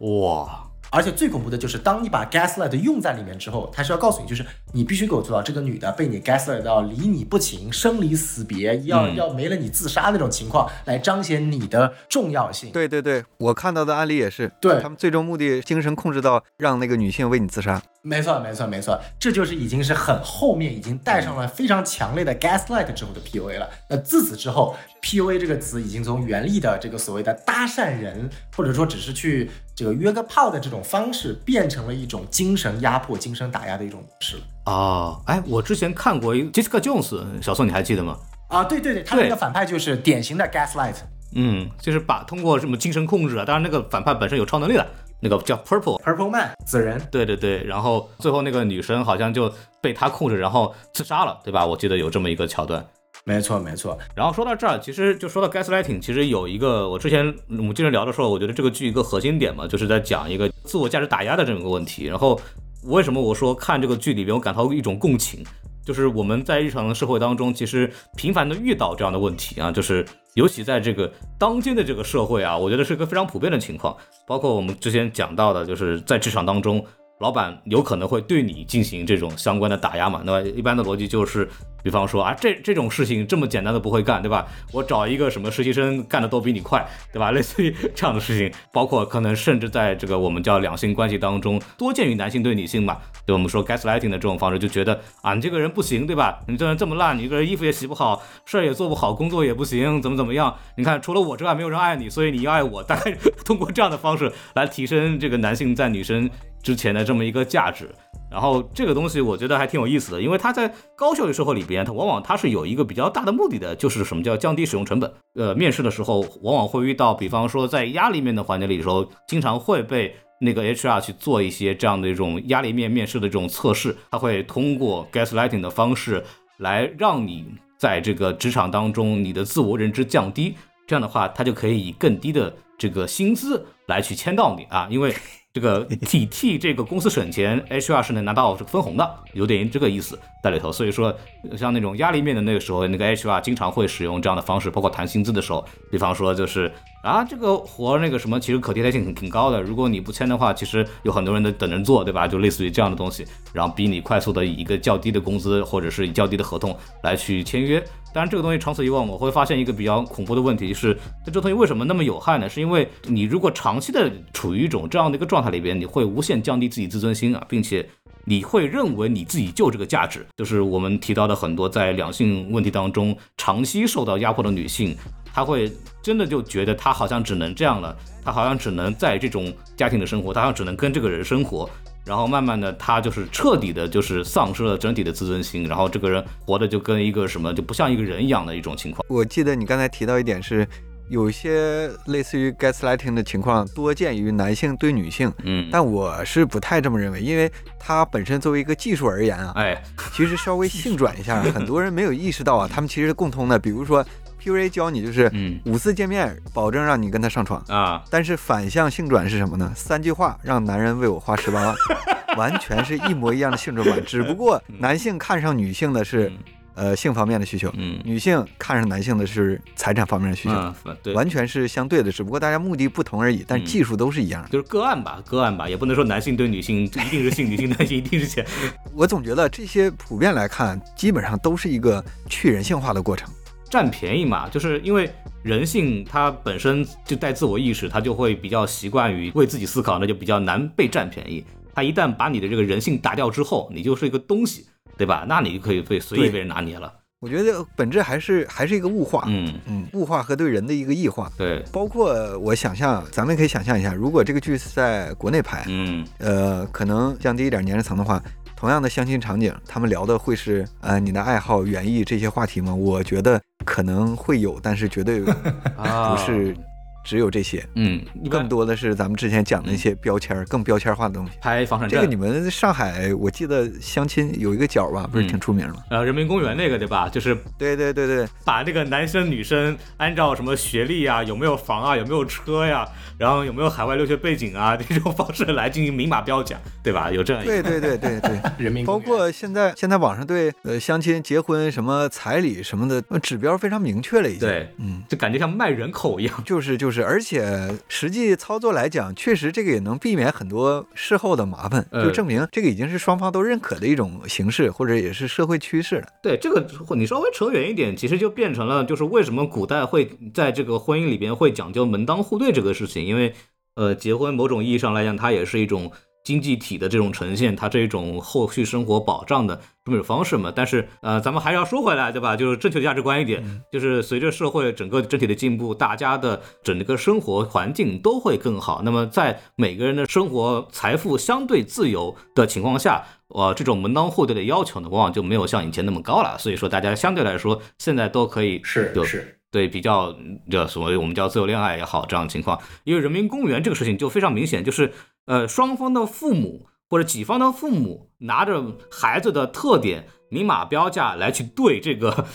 哇，而且最恐怖的就是，当你把 gaslight 用在里面之后，他是要告诉你，就是你必须给我做到这个女的被你 gaslight 到离你不情、生离死别，要、嗯要没了你自杀那种情况，来彰显你的重要性。对对对，我看到的案例也是，对他们最终目的精神控制到让那个女性为你自杀。没错，没错，没错，这就是已经是很后面已经带上了非常强烈的 gaslight 之后的 PUA 了。那自此之后，PUA 这个词已经从原力的这个所谓的搭讪人，或者说只是去这个约个炮的这种方式，变成了一种精神压迫、精神打压的一种模式了。啊，哎，我之前看过一 Jessica Jones，小宋你还记得吗？啊，对对对，他那个反派就是典型的 gaslight。嗯，就是把通过什么精神控制啊，当然那个反派本身有超能力的，那个叫 Purple。Purple Man 紫人，对对对，然后最后那个女生好像就被他控制，然后自杀了，对吧？我记得有这么一个桥段。没错没错，然后说到这儿，其实就说到 gaslighting，其实有一个我之前我们经常聊的时候，我觉得这个剧一个核心点嘛，就是在讲一个自我价值打压的这么一个问题。然后为什么我说看这个剧里边，我感到一种共情，就是我们在日常的社会当中，其实频繁的遇到这样的问题啊，就是尤其在这个当今的这个社会啊，我觉得是一个非常普遍的情况。包括我们之前讲到的，就是在职场当中，老板有可能会对你进行这种相关的打压嘛。那么一般的逻辑就是，比方说啊，这这种事情这么简单的不会干，对吧？我找一个什么实习生干的都比你快，对吧？类似于这样的事情，包括可能甚至在这个我们叫两性关系当中，多见于男性对女性嘛。对我们说 gaslighting 的这种方式，就觉得啊，你这个人不行，对吧？你这人这么烂，你这个人衣服也洗不好，事儿也做不好，工作也不行，怎么怎么样？你看，除了我之外，没有人爱你，所以你要爱我。大概通过这样的方式来提升这个男性在女生之前的这么一个价值。然后这个东西我觉得还挺有意思的，因为它在高效率社会里边，它往往它是有一个比较大的目的的，就是什么叫降低使用成本。呃，面试的时候往往会遇到，比方说在压力面的环节里的时候，经常会被那个 HR 去做一些这样的一种压力面面试的这种测试，他会通过 gaslighting 的方式来让你在这个职场当中你的自我认知降低，这样的话，他就可以以更低的这个薪资来去签到你啊，因为这个 替替这个公司省钱，HR 是能拿到这个分红的，有点这个意思在里头。所以说，像那种压力面的那个时候，那个 HR 经常会使用这样的方式，包括谈薪资的时候，比方说就是啊，这个活那个什么，其实可替代性挺挺高的，如果你不签的话，其实有很多人都等着做，对吧？就类似于这样的东西，然后逼你快速的以一个较低的工资或者是以较低的合同来去签约。当然，这个东西长此以往，我会发现一个比较恐怖的问题，就是这东西为什么那么有害呢？是因为你如果长期的处于一种这样的一个状态里边，你会无限降低自己自尊心啊，并且你会认为你自己就这个价值。就是我们提到的很多在两性问题当中长期受到压迫的女性，她会真的就觉得他好像只能这样了，他好像只能在这种家庭的生活，他好像只能跟这个人生活。然后慢慢的，他就是彻底的，就是丧失了整体的自尊心，然后这个人活的就跟一个什么，就不像一个人一样的一种情况。我记得你刚才提到一点是，有一些类似于 gaslighting 的情况多见于男性对女性，嗯，但我是不太这么认为，因为它本身作为一个技术而言啊，哎，其实稍微性转一下，很多人没有意识到啊，他们其实是共通的。比如说 PUA 教你就是嗯五次见面，保证让你跟他上床，啊，但是反向性转是什么呢？三句话让男人为我花十八万，完全是一模一样的性转版，只不过 男性看上女性的是呃性方面的需求，嗯女性看上男性的是财产方面的需求，嗯，对，完全是相对的，只不过大家目的不同而已，但嗯技术都是一样的。就是个案吧，个案吧，也不能说男性对女性一定是性，女性男性一定是钱。我总觉得这些普遍来看，基本上都是一个去人性化的过程。占便宜嘛，就是因为人性它本身就带自我意识，它就会比较习惯于为自己思考，那就比较难被占便宜。它一旦把你的这个人性打掉之后，你就是一个东西，对吧？那你就可以被随意被人拿捏了。我觉得本质还是还是一个物化，嗯，嗯，物化和对人的一个异化。对，包括我想象，咱们可以想象一下，如果这个剧是在国内拍，嗯呃，可能降低一点年龄层的话，同样的相亲场景，他们聊的会是呃你的爱好、园艺这些话题吗？我觉得可能会有，但是绝对 啊不是只有这些，嗯，更多的是咱们之前讲的一些标签儿，更标签化的东西。拍房产证这个你，们上海，我记得相亲有一个角吧，不是嗯挺出名吗？呃，人民公园那个对吧？就是对对对对，把这个男生女生按照什么学历啊、有没有房啊、有没有车呀、然后有没有海外留学背景啊 这种方式来进行明码标价，对吧？有这样一个对对对对对。人民包公园括现在现在网上对呃相亲、结婚什么彩礼什么的呃指标非常明确了，已经。对，嗯，就感觉像卖人口一样。就是就是，而且实际操作来讲，确实这个也能避免很多事后的麻烦，呃就证明这个已经是双方都认可的一种形式，或者也是社会趋势了。对这个，你稍微扯远一点，其实就变成了就是为什么古代会在这个婚姻里边会讲究门当户对这个事情，因为呃，结婚某种意义上来讲，它也是一种经济体的这种呈现，它这一种后续生活保障的这么一种方式嘛。但是呃，咱们还是要说回来，对吧？就是正确的价值观一点，就是随着社会整个整体的进步，大家的整个生活环境都会更好。那么在每个人的生活财富相对自由的情况下，呃，这种门当户对的要求呢，往往就没有像以前那么高了。所以说，大家相对来说现在都可以有是是，对比较这所谓我们叫自由恋爱也好这样的情况，因为人民公园这个事情就非常明显，就是呃，双方的父母或者己方的父母拿着孩子的特点。明码标价来去对这个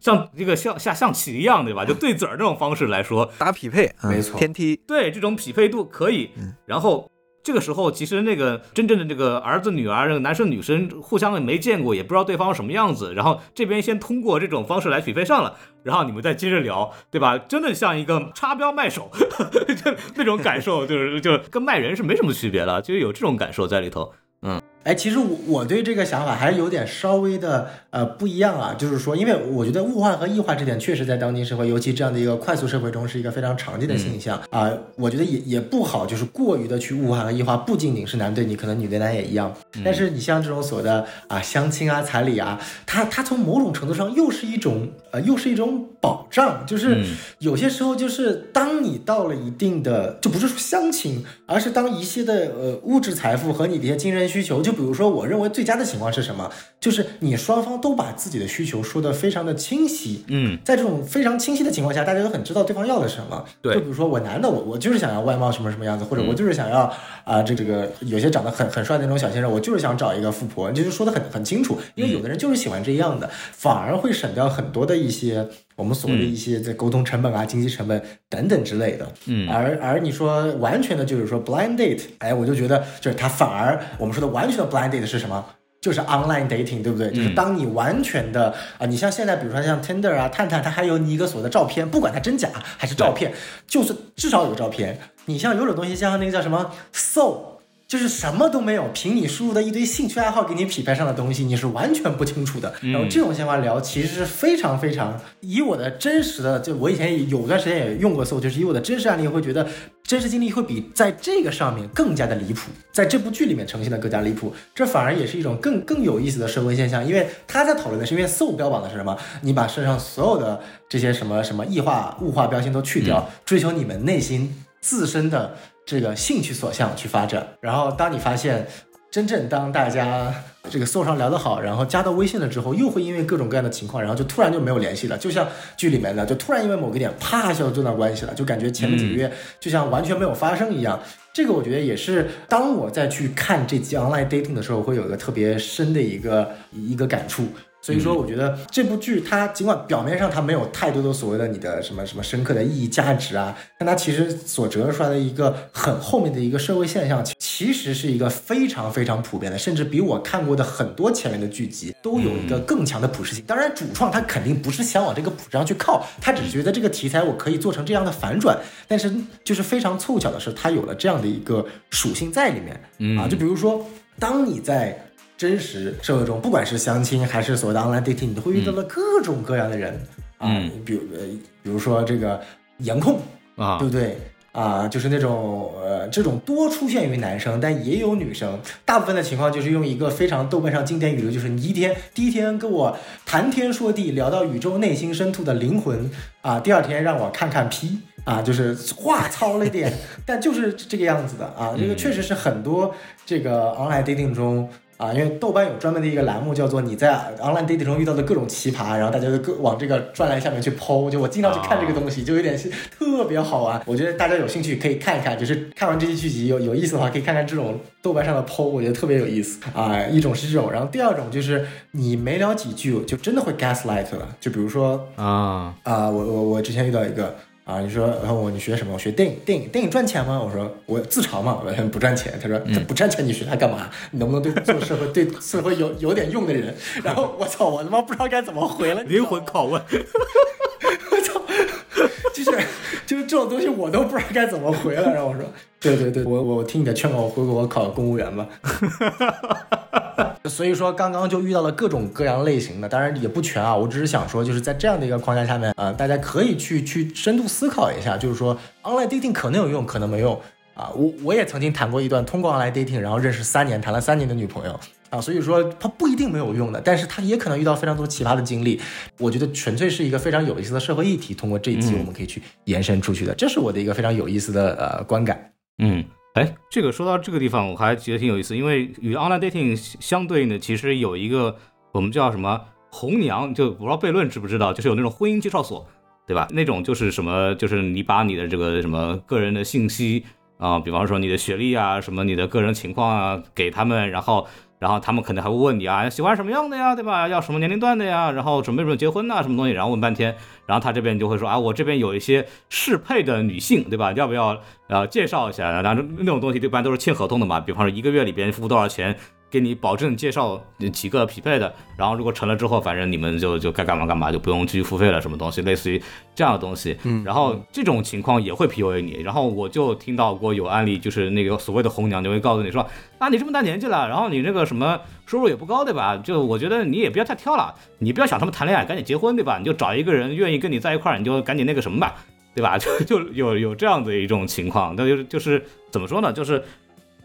像这个像下象棋一样，对吧？就对子儿这种方式来说，打匹配，嗯没错天梯，对这种匹配度可以。然后这个时候，其实那个真正的这个儿子女儿，这个男生女生互相也没见过，也不知道对方什么样子。然后这边先通过这种方式来匹配上了，然后你们再接着聊，对吧？真的像一个插标卖手，就那种感受，就是就跟卖人是没什么区别的，就有这种感受在里头。哎，其实我我对这个想法还是有点稍微的呃不一样啊，就是说，因为我觉得物化和异化这点确实在当今社会，尤其这样的一个快速社会中是一个非常常见的现象啊、我觉得也也不好，就是过于的去物化和异化，不仅仅是男对女，可能女对男也一样。但是你像这种所谓的啊相亲啊彩礼啊，它它从某种程度上又是一种呃又是一种保障，就是嗯。有些时候就是当你到了一定的，就不是说相亲，而是当一些的呃物质财富和你的一些精神需求，就比如说，我认为最佳的情况是什么？就是你双方都把自己的需求说得非常的清晰。嗯，在这种非常清晰的情况下，大家都很知道对方要的是什么。对就比如说我男的，我我就是想要外貌什么什么样子，或者我就是想要啊、这这个有些长得很很帅的那种小先生，我就是想找一个富婆，这就说的很很清楚。因为有的人就是喜欢这样的，反而会省掉很多的一些我们所谓的一些在沟通成本啊、经济成本等等之类的。嗯而而你说完全的就是说 blind date，哎，我就觉得就是它反而我们说的完全的 blind date 是什么？就是 online dating，对不对？就是当你完全的啊、你像现在比如说像 Tinder 啊、探探，它还有你一个所谓的照片，不管它真假还是照片，就是至少有个照片。你像有种东西，像那个叫什么 Soul。就是什么都没有，凭你输入的一堆兴趣爱好给你匹配上的东西，你是完全不清楚的。然后这种情况聊，其实是非常非常以我的真实的，就我以前有段时间也用过搜，就是以我的真实案例会觉得真实经历会比在这个上面更加的离谱，在这部剧里面呈现的更加离谱，这反而也是一种更更有意思的社会现象，因为他在讨论的是，因为搜标榜的是什么？你把身上所有的这些什么什么异化、物化标签都去掉，追求你们内心自身的这个兴趣所向去发展。然后当你发现，真正当大家这个搜上聊得好，然后加到微信了之后，又会因为各种各样的情况，然后就突然就没有联系了。就像剧里面的，就突然因为某个点，啪一下就中断关系了，就感觉前面几个月就像完全没有发生一样。这个我觉得也是，当我再去看这集 online dating 的时候，会有一个特别深的一个一个感触。所以说，我觉得这部剧它尽管表面上它没有太多的所谓的你的什么什么深刻的意义价值啊，但它其实所折射出来的一个很后面的一个社会现象，其其实是一个非常非常普遍的，甚至比我看过的很多前面的剧集都有一个更强的普适性。当然，主创他肯定不是想往这个普上去靠，他只是觉得这个题材我可以做成这样的反转，但是就是非常凑巧的是，它有了这样的一个属性在里面。啊，就比如说，当你在真实社会中，不管是相亲还是所谓的 online dating，你都会遇到了各种各样的人、啊，比如呃，比如说这个颜控，啊对，不对？啊，就是那种呃，这种多出现于男生，但也有女生。大部分的情况就是用一个非常豆瓣上经典语录，就是你一天第一天跟我谈天说地，聊到宇宙内心深处的灵魂啊，第二天让我看看 P 啊，就是话糙了一点，但就是这个样子的啊。这个确实是很多这个 online dating 中。啊，因为豆瓣有专门的一个栏目叫做“你在 online dating 中遇到的各种奇葩”，然后大家就各往这个专栏下面去剖。就我经常去看这个东西，就有点是特别好玩。我觉得大家有兴趣可以看一看，就是看完这期剧集有有意思的话，可以看看这种豆瓣上的剖，我觉得特别有意思啊。一种是这种，然后第二种就是你没聊几句就真的会 gaslight 了。就比如说啊，啊、我我我之前遇到一个啊，你说，然后我你学什么？我学电影，电影电影赚钱吗？我说我自嘲嘛，不赚钱。他说这不赚钱你学它干嘛？你能不能对做社会对社会有有点用的人？然后我操，我他妈不知道该怎么回了，灵魂拷问，我操，就是就是这种东西我都不知道该怎么回了。然后我说，对对对，我我听你的劝告，我回国考公务员吧。所以说，刚刚就遇到了各种各样类型的，当然也不全啊。我只是想说，就是在这样的一个框架下面，呃，大家可以去去深度思考一下，就是说，online dating 可能有用，可能没用啊。我我也曾经谈过一段通过 online dating，然后认识三年，谈了三年的女朋友啊。所以说，它不一定没有用的，但是它也可能遇到非常多奇葩的经历。我觉得纯粹是一个非常有意思的社会议题，通过这一期我们可以去延伸出去的，这是我的一个非常有意思的呃观感。嗯，哎，这个说到这个地方，我还觉得挺有意思，因为与 online dating 相对应的，其实有一个我们叫什么红娘，就不知道悖论知不知道，就是有那种婚姻介绍所，对吧？那种就是什么，就是你把你的这个什么个人的信息。啊、比方说你的学历啊，什么你的个人情况啊，给他们，然后然后他们可能还会问你啊，喜欢什么样的呀，对吧？要什么年龄段的呀？然后准备准备结婚呐、什么东西？然后问半天，然后他这边就会说啊，我这边有一些适配的女性，对吧？要不要呃介绍一下？然后那种东西一般都是签合同的嘛，比方说一个月里边付多少钱。给你保证介绍几个匹配的，然后如果成了之后，反正你们就就该干嘛干嘛，就不用继续付费了，什么东西，类似于这样的东西。嗯，然后这种情况也会 PUA 你。然后我就听到过有案例，就是那个所谓的红娘就会告诉你说，啊，你这么大年纪了，然后你这个什么收入也不高，对吧？就我觉得你也不要太挑了，你不要想他们谈恋爱，赶紧结婚，对吧？你就找一个人愿意跟你在一块儿，你就赶紧那个什么吧，对吧？就就有有这样的一种情况，那就是就是怎么说呢？就是。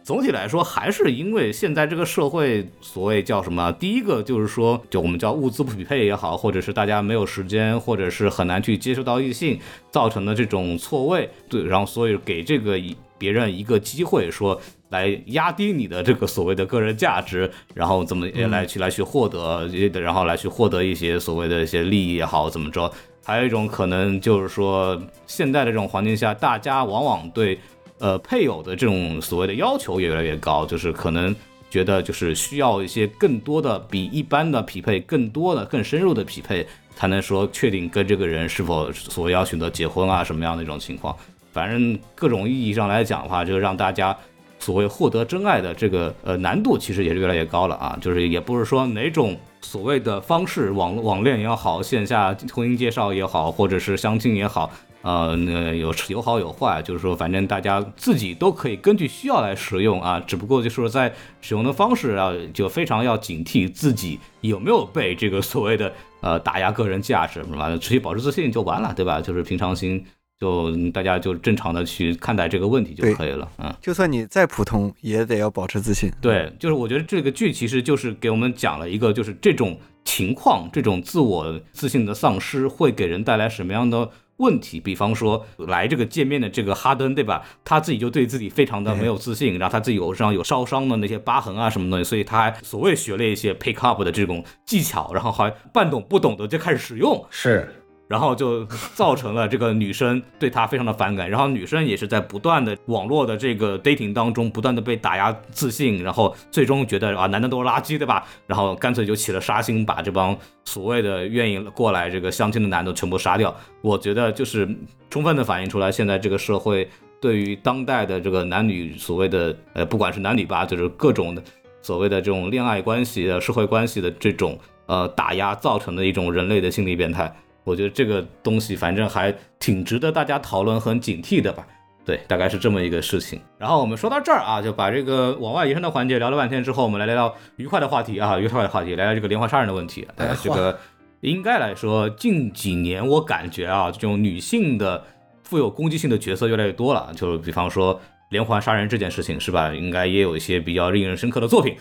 总体来说，还是因为现在这个社会，所谓叫什么？第一个就是说，就我们叫物资不匹配也好，或者是大家没有时间，或者是很难去接触到异性，造成的这种错位。对，然后所以给这个别人一个机会，说来压低你的这个所谓的个人价值，然后怎么来去来去获得，然后来去获得一些所谓的一些利益也好，怎么着？还有一种可能就是说，现在的这种环境下，大家往往对。呃，配偶的这种所谓的要求也越来越高，就是可能觉得就是需要一些更多的比一般的匹配更多的更深入的匹配，才能说确定跟这个人是否所谓要选择结婚啊什么样的一种情况。反正各种意义上来讲的话，就让大家所谓获得真爱的这个呃难度其实也是越来越高了啊。就是也不是说哪种所谓的方式，网网恋也好，线下婚姻介绍也好，或者是相亲也好。呃，那有有好有坏，就是说，反正大家自己都可以根据需要来使用啊，只不过就是说在使用的方式啊，就非常要警惕自己有没有被这个所谓的呃打压个人价值，是吧？持续保持自信就完了，对吧？就是平常心，就大家就正常的去看待这个问题就可以了，嗯。就算你再普通，也得要保持自信。对，就是我觉得这个剧其实就是给我们讲了一个，就是这种情况，这种自我自信的丧失会给人带来什么样的。问题，比方说来这个见面的这个哈登，对吧？他自己就对自己非常的没有自信，然后他自己有上有烧伤的那些疤痕啊什么东西，所以他还所谓学了一些 pick up 的这种技巧，然后还半懂不懂的就开始使用，是，然后就造成了这个女生对他非常的反感，然后女生也是在不断的网络的这个 dating 当中不断的被打压自信，然后最终觉得啊男的都是垃圾，对吧？然后干脆就起了杀心，把这帮所谓的愿意过来这个相亲的男的全部杀掉。我觉得就是充分的反映出来现在这个社会对于当代的这个男女所谓的呃不管是男女吧，就是各种的所谓的这种恋爱关系的社会关系的这种呃打压造成的一种人类的心理变态。我觉得这个东西反正还挺值得大家讨论和警惕的吧。对，大概是这么一个事情。然后我们说到这儿啊，就把这个往外延伸的环节聊了半天之后，我们来聊聊愉快的话题啊，愉快的话题，聊聊这个连环杀人的问题。呃，这个应该来说，近几年我感觉啊，这种女性的富有攻击性的角色越来越多了。就比方说连环杀人这件事情，是吧？应该也有一些比较令人深刻的作品。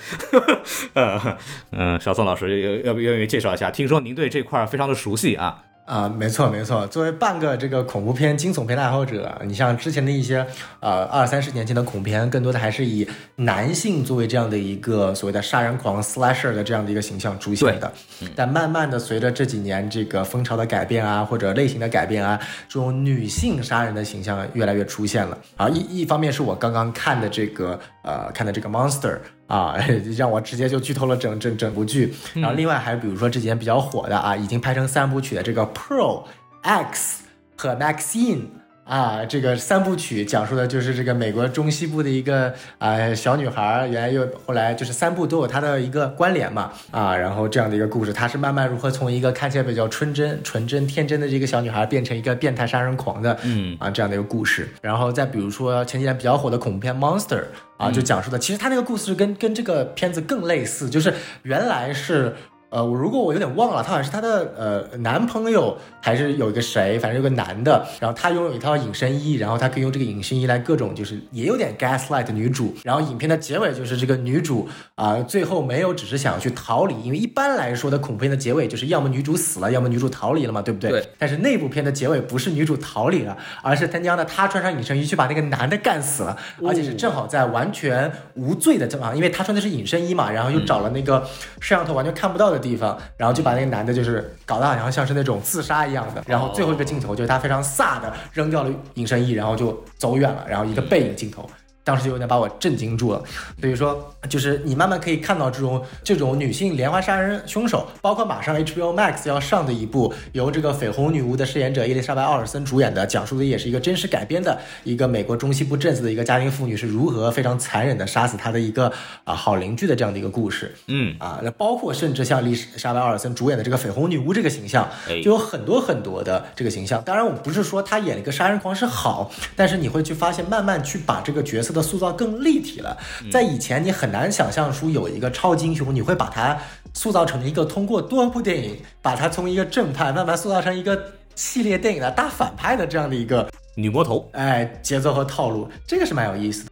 呃，嗯，小宋老师要要不愿意介绍一下？听说您对这块儿非常的熟悉啊。啊，没错没错。作为半个这个恐怖片、惊悚片的爱好者，你像之前的一些呃二三十年前的恐怖片，更多的还是以男性作为这样的一个所谓的杀人狂 slasher 的这样的一个形象出现的。但慢慢的随着这几年这个风潮的改变啊，或者类型的改变啊，这种女性杀人的形象越来越出现了。啊，一一方面是我刚刚看的这个呃看的这个 monster。啊，让我直接就剧透了整整整部剧。然后另外还有比如说之前比较火的啊，已经拍成三部曲的这个 Pearl、X 和 Maxine 啊，这个三部曲讲述的就是这个美国中西部的一个啊小女孩，原来又后来就是三部都有她的一个关联嘛啊，然后这样的一个故事，她是慢慢如何从一个看起来比较纯真、纯真、天真的这个小女孩，变成一个变态杀人狂的，嗯啊这样的一个故事。然后再比如说前几年比较火的恐怖片 Monster。啊，就讲述的，其实他那个故事跟跟这个片子更类似，就是原来是。呃，我如果我有点忘了，她好像是她的呃男朋友，还是有一个谁，反正有个男的，然后他拥有一套隐身衣，然后他可以用这个隐身衣来各种就是也有点 gaslight 女主，然后影片的结尾就是这个女主啊、最后没有只是想要去逃离，因为一般来说的恐怖片的结尾就是要么女主死了，要么女主逃离了嘛，对不对？对。但是那部片的结尾不是女主逃离了，而是他娘的她穿上隐身衣去把那个男的干死了，而且是正好在完全无罪的地方，因为她穿的是隐身衣嘛，然后又找了那个摄像头完全看不到的地方，然后就把那个男的就是搞得好像像是那种自杀一样的，然后最后一个镜头就是他非常飒的扔掉了隐身衣，然后就走远了，然后一个背影镜头。当时就有点把我震惊住了，所以说就是你慢慢可以看到这种这种女性连环杀人凶手，包括马上 HBO Max 要上的一部由这个绯红女巫的饰演者伊丽莎白奥尔森主演的，讲述的也是一个真实改编的一个美国中西部镇子的一个家庭妇女是如何非常残忍的杀死她的一个啊好邻居的这样的一个故事。嗯，啊，那包括甚至像丽莎白奥尔森主演的这个绯红女巫这个形象哎，就有很多很多的这个形象。当然，我不是说她演了一个杀人狂是好，但是你会去发现，慢慢去把这个角色的塑造更立体了。在以前，你很难想象出有一个超级英雄，你会把它塑造成一个通过多部电影把它从一个正派慢慢塑造成一个系列电影的大反派的这样的一个女魔头，哎，节奏和套路，这个是蛮有意思的。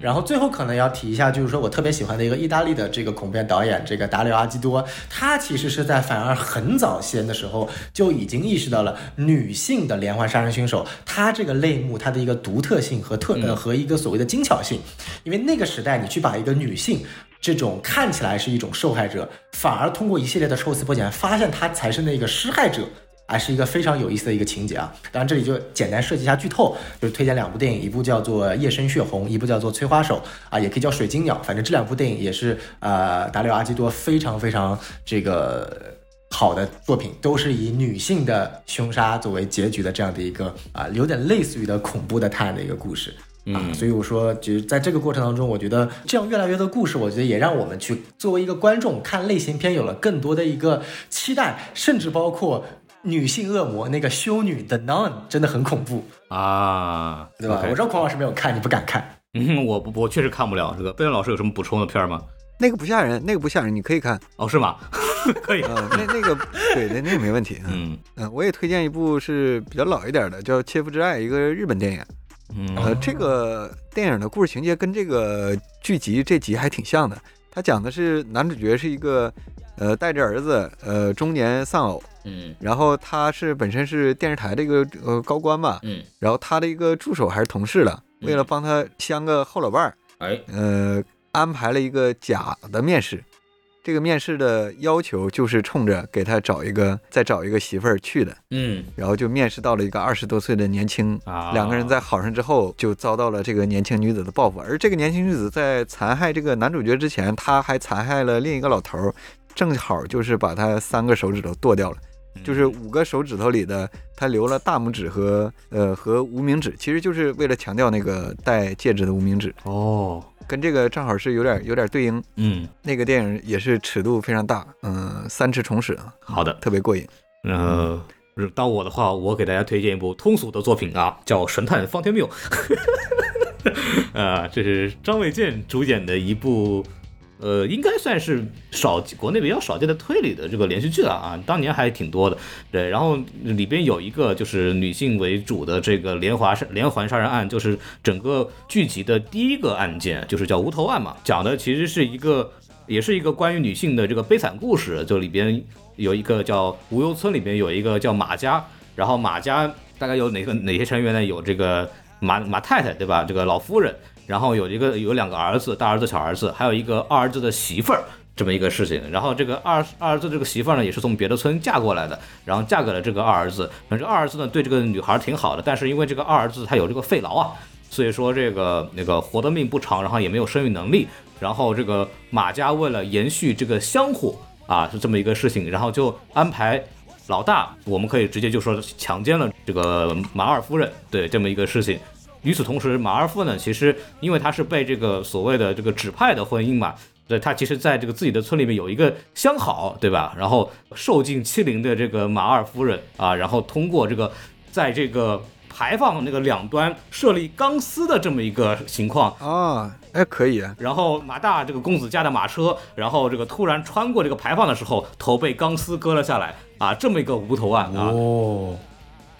然后最后可能要提一下，就是说我特别喜欢的一个意大利的这个恐怖片导演，这个达里奥阿基多，他其实是在反而很早先的时候就已经意识到了女性的连环杀人凶手，他这个类目它的一个独特性和特呃和一个所谓的精巧性，因为那个时代你去把一个女性。这种看起来是一种受害者，反而通过一系列的抽丝剥茧，发现她才是那个施害者。还是一个非常有意思的一个情节啊！当然，这里就简单涉及一下剧透，就是推荐两部电影，一部叫做《夜深血红》，一部叫做《催花手》啊，也可以叫《水晶鸟》。反正这两部电影也是呃达里奥阿基多非常非常这个好的作品，都是以女性的凶杀作为结局的这样的一个啊，有点类似于的恐怖的探案的一个故事。啊，所以我说，就是在这个过程当中，我觉得这样越来越多故事，我觉得也让我们去作为一个观众看类型片有了更多的一个期待，甚至包括女性恶魔那个修女的 Nun 真的很恐怖，啊，对吧我知道孔老师没有看，你不敢看。嗯，我不，我确实看不了这个。贝恩老师有什么补充的片儿吗？那个不吓人，那个不吓人，你可以看。哦，是吗？可以。嗯、那那个对，那那个没问题。嗯嗯嗯，我也推荐一部是比较老一点的，叫《切肤之爱》，一个日本电影。嗯呃，这个电影的故事情节跟这个剧集这集还挺像的。它讲的是男主角是一个呃带着儿子呃中年丧偶，嗯。然后他是本身是电视台的一个呃高官吧，嗯，然后他的一个助手还是同事了，为了帮他相个后老伴儿，哎，呃，安排了一个假的面试。这个面试的要求就是冲着给他找一个再找一个媳妇儿去的，嗯。然后就面试到了一个二十多岁的年轻，啊，两个人在好上之后就遭到了这个年轻女子的报复，而这个年轻女子在残害这个男主角之前，她还残害了另一个老头儿，正好就是把他三个手指头剁掉了。就是五个手指头里的，他留了大拇指和呃和无名指，其实就是为了强调那个戴戒指的无名指，哦，跟这个正好是有点有点对应。嗯，那个电影也是尺度非常大，嗯、三尺重史啊，好的。特别过瘾。然后到我的话，我给大家推荐一部通俗的作品啊，叫《神探方天谬》。啊，这是张卫健主演的一部，呃，应该算是少国内比较少见的推理的这个连续剧了啊，当年还挺多的。对，然后里边有一个就是女性为主的这个连环杀连环杀人案，就是整个剧集的第一个案件，就是叫无头案嘛，讲的其实是一个。也是一个关于女性的这个悲惨故事，就里边有一个叫无忧村，里边有一个叫马家，然后马家大概有哪个哪些成员呢？有这个马马太太对吧？这个老夫人，然后有一个有两个儿子，大儿子小儿子，还有一个二儿子的媳妇儿。这么一个事情，然后这个二二儿子这个媳妇儿呢，也是从别的村嫁过来的，然后嫁给了这个二儿子。反正二儿子呢，对这个女孩挺好的，但是因为这个二儿子他有这个肺痨啊，所以说这个那个活的命不长，然后也没有生育能力。然后这个马家为了延续这个香火啊，是这么一个事情，然后就安排老大，我们可以直接就说强奸了这个马二夫人，对这么一个事情。与此同时，马二夫呢，其实因为他是被这个所谓的这个指派的婚姻嘛，对他其实在这个自己的村里面有一个相好，对吧？然后受尽欺凌的这个马二夫人啊，然后通过这个在这个排放那个两端设立钢丝的这么一个情况，啊，哎，可以啊，然后马大这个公子驾的马车，然后这个突然穿过这个排放的时候，头被钢丝割了下来啊，这么一个无头案啊。哦，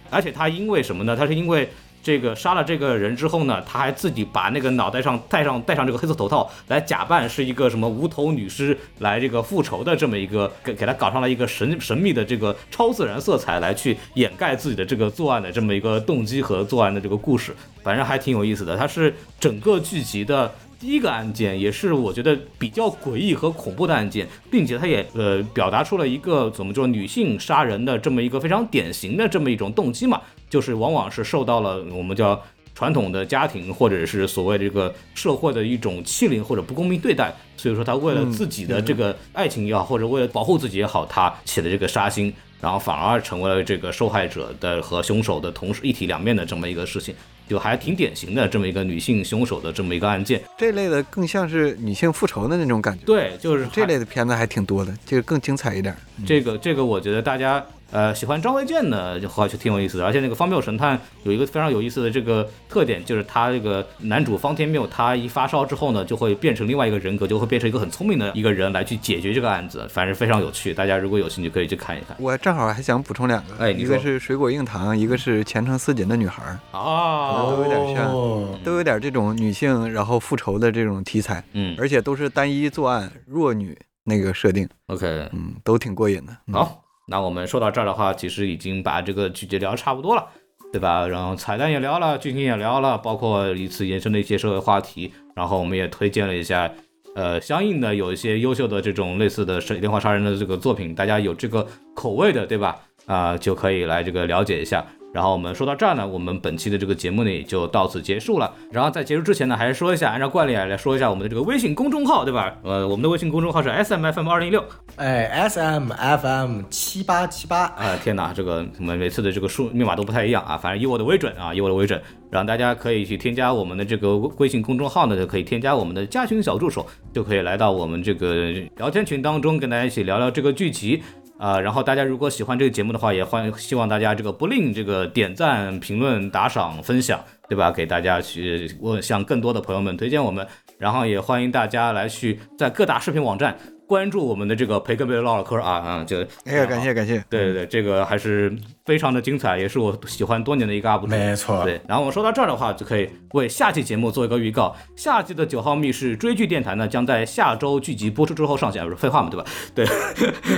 而且他因为什么呢？他是因为这个杀了这个人之后呢，他还自己把那个脑袋上戴上戴上这个黑色头套，来假扮是一个什么无头女尸来这个复仇的这么一个，给给他搞上了一个神神秘的这个超自然色彩，来去掩盖自己的这个作案的这么一个动机和作案的这个故事，反正还挺有意思的。它是整个剧集的。第一个案件，也是我觉得比较诡异和恐怖的案件，并且它也呃表达出了一个怎么说女性杀人的这么一个非常典型的这么一种动机嘛，就是往往是受到了我们叫。传统的家庭或者是所谓这个社会的一种欺凌或者不公平对待，所以说他为了自己的这个爱情也好，或者为了保护自己也好，他起了这个杀心，然后反而成为了这个受害者的和凶手的同时一体两面的这么一个事情，就还挺典型的这么一个女性凶手的这么一个案件。这类的更像是女性复仇的那种感觉。对，就是这类的片子还挺多的，这个更精彩一点。这个这个，我觉得大家呃喜欢张卫健的就话就挺有意思的，而且那个《方谬神探》有一个非常有意思的这个特点，就是他这个男主方天谬，他一发烧之后呢，就会变成另外一个人格，就会变成一个很聪明的一个人来去解决这个案子，反正非常有趣。大家如果有兴趣，可以去看一看。我正好还想补充两个，哎一个是水果硬糖，一个是前程似锦的女孩儿，哦，都有点像哦都有点这种女性然后复仇的这种题材，嗯而且都是单一作案弱女那个设定，，OK，嗯，都挺过瘾的。嗯、好，那我们说到这儿的话，其实已经把这个剧集聊差不多了，对吧？然后彩蛋也聊了，剧情也聊了，包括一次延伸的一些社会话题，然后我们也推荐了一下，呃，相应的有一些优秀的这种类似的杀连环杀人的这个作品，大家有这个口味的，对吧？啊、就可以来这个了解一下。然后我们说到这儿呢，我们本期的这个节目呢也就到此结束了。然后在结束之前呢，还是说一下，按照惯例啊来说一下我们的这个微信公众号，对吧？呃，我们的微信公众号是 S M F M 二零一六，哎，S M F M 七八七八，啊，天哪，这个我们每次的这个数密码都不太一样啊，反正以我的为准啊，以我的为准，然后大家可以去添加我们的这个微信公众号呢，就可以添加我们的加群小助手，就可以来到我们这个聊天群当中，跟大家一起聊聊这个剧集。啊、然后大家如果喜欢这个节目的话，也欢希望大家这个不吝这个点赞、评论、打赏、分享，对吧？给大家去问向更多的朋友们推荐我们，然后也欢迎大家来去在各大视频网站关注我们的这个培根贝唠唠嗑啊啊，就哎呀，感谢感谢，对对对，这个还是非常的精彩，也是我喜欢多年的一个 UP 主。没错对，然后我说到这儿的话，就可以为下期节目做一个预告。下期的九号密室追剧电台呢，将在下周剧集播出之后上线，不是废话嘛，对吧？对。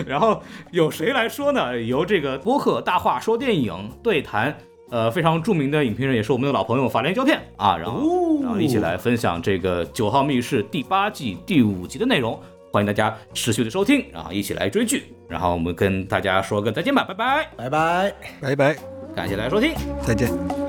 然后有谁来说呢？由这个播客大话说电影对谈。呃，非常著名的影评人，也是我们的老朋友法联胶片啊，然后、然后一起来分享这个九号密室第八季第五集的内容，欢迎大家持续的收听，然后一起来追剧，然后我们跟大家说个再见吧，拜拜，拜拜。拜拜，感谢大家收听。再见。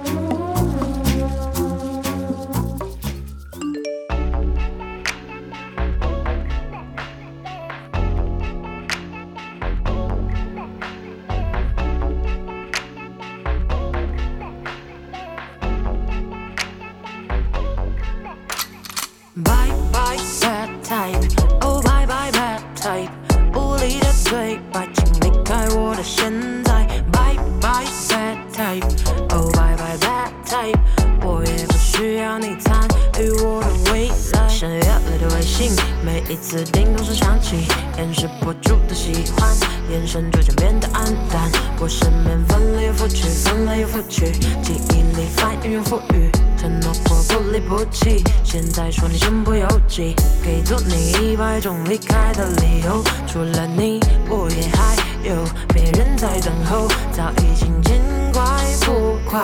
给足你一百种离开的理由。除了你，我也还有别人在等候，早已经见怪不怪，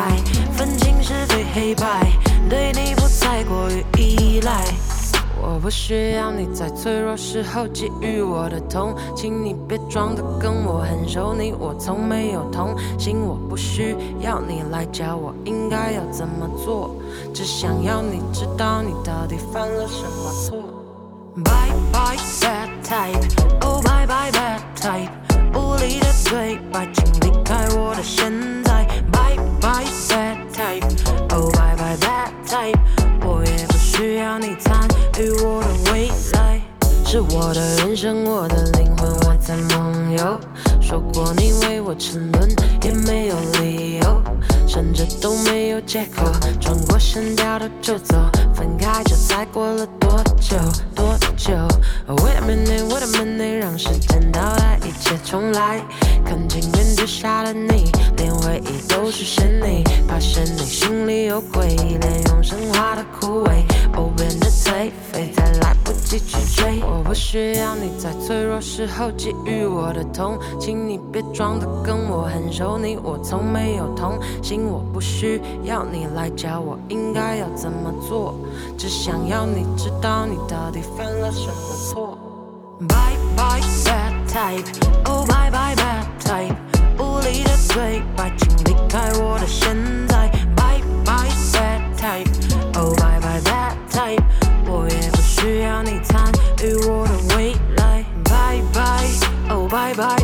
分清是非黑白，对你不再过于依赖。我不需要你在脆弱时候给予我的痛，请你别装得跟我很熟，你我从没有同行，我不需要你来教我应该要怎么做，只想要你知道你到底犯了什么错。Bye bye bad type，Oh bye bye bad type，无力的对白，请离开我的现在。Bye bye bad type，Oh bye bye bad type，需要你参与我的未来。是我的人生，我的灵魂，我在梦游。说过你为我沉沦，也没有理由，甚至都没有借口。转过身掉头就走，分开这才过了多久？多久？Wait a minute, wait a minute，让时间倒带，一切重来。看镜面之下的你，连回忆都是是你，发现你心里有鬼，连永生化的枯萎，哦变得颓废，才来不及。去追。我不需要你在脆弱时候给予我的痛，请你别装的跟我很熟，你我从没有同行，我不需要你来教我应该要怎么做，只想要你知道你到底犯了什么错。Bye bye bad type, oh bye bye bad type，无力的对白，请离开我的现在。Bye bye bad type, oh bye bye bad type，我也不需要你参与我的未来。Bye bye, oh bye bye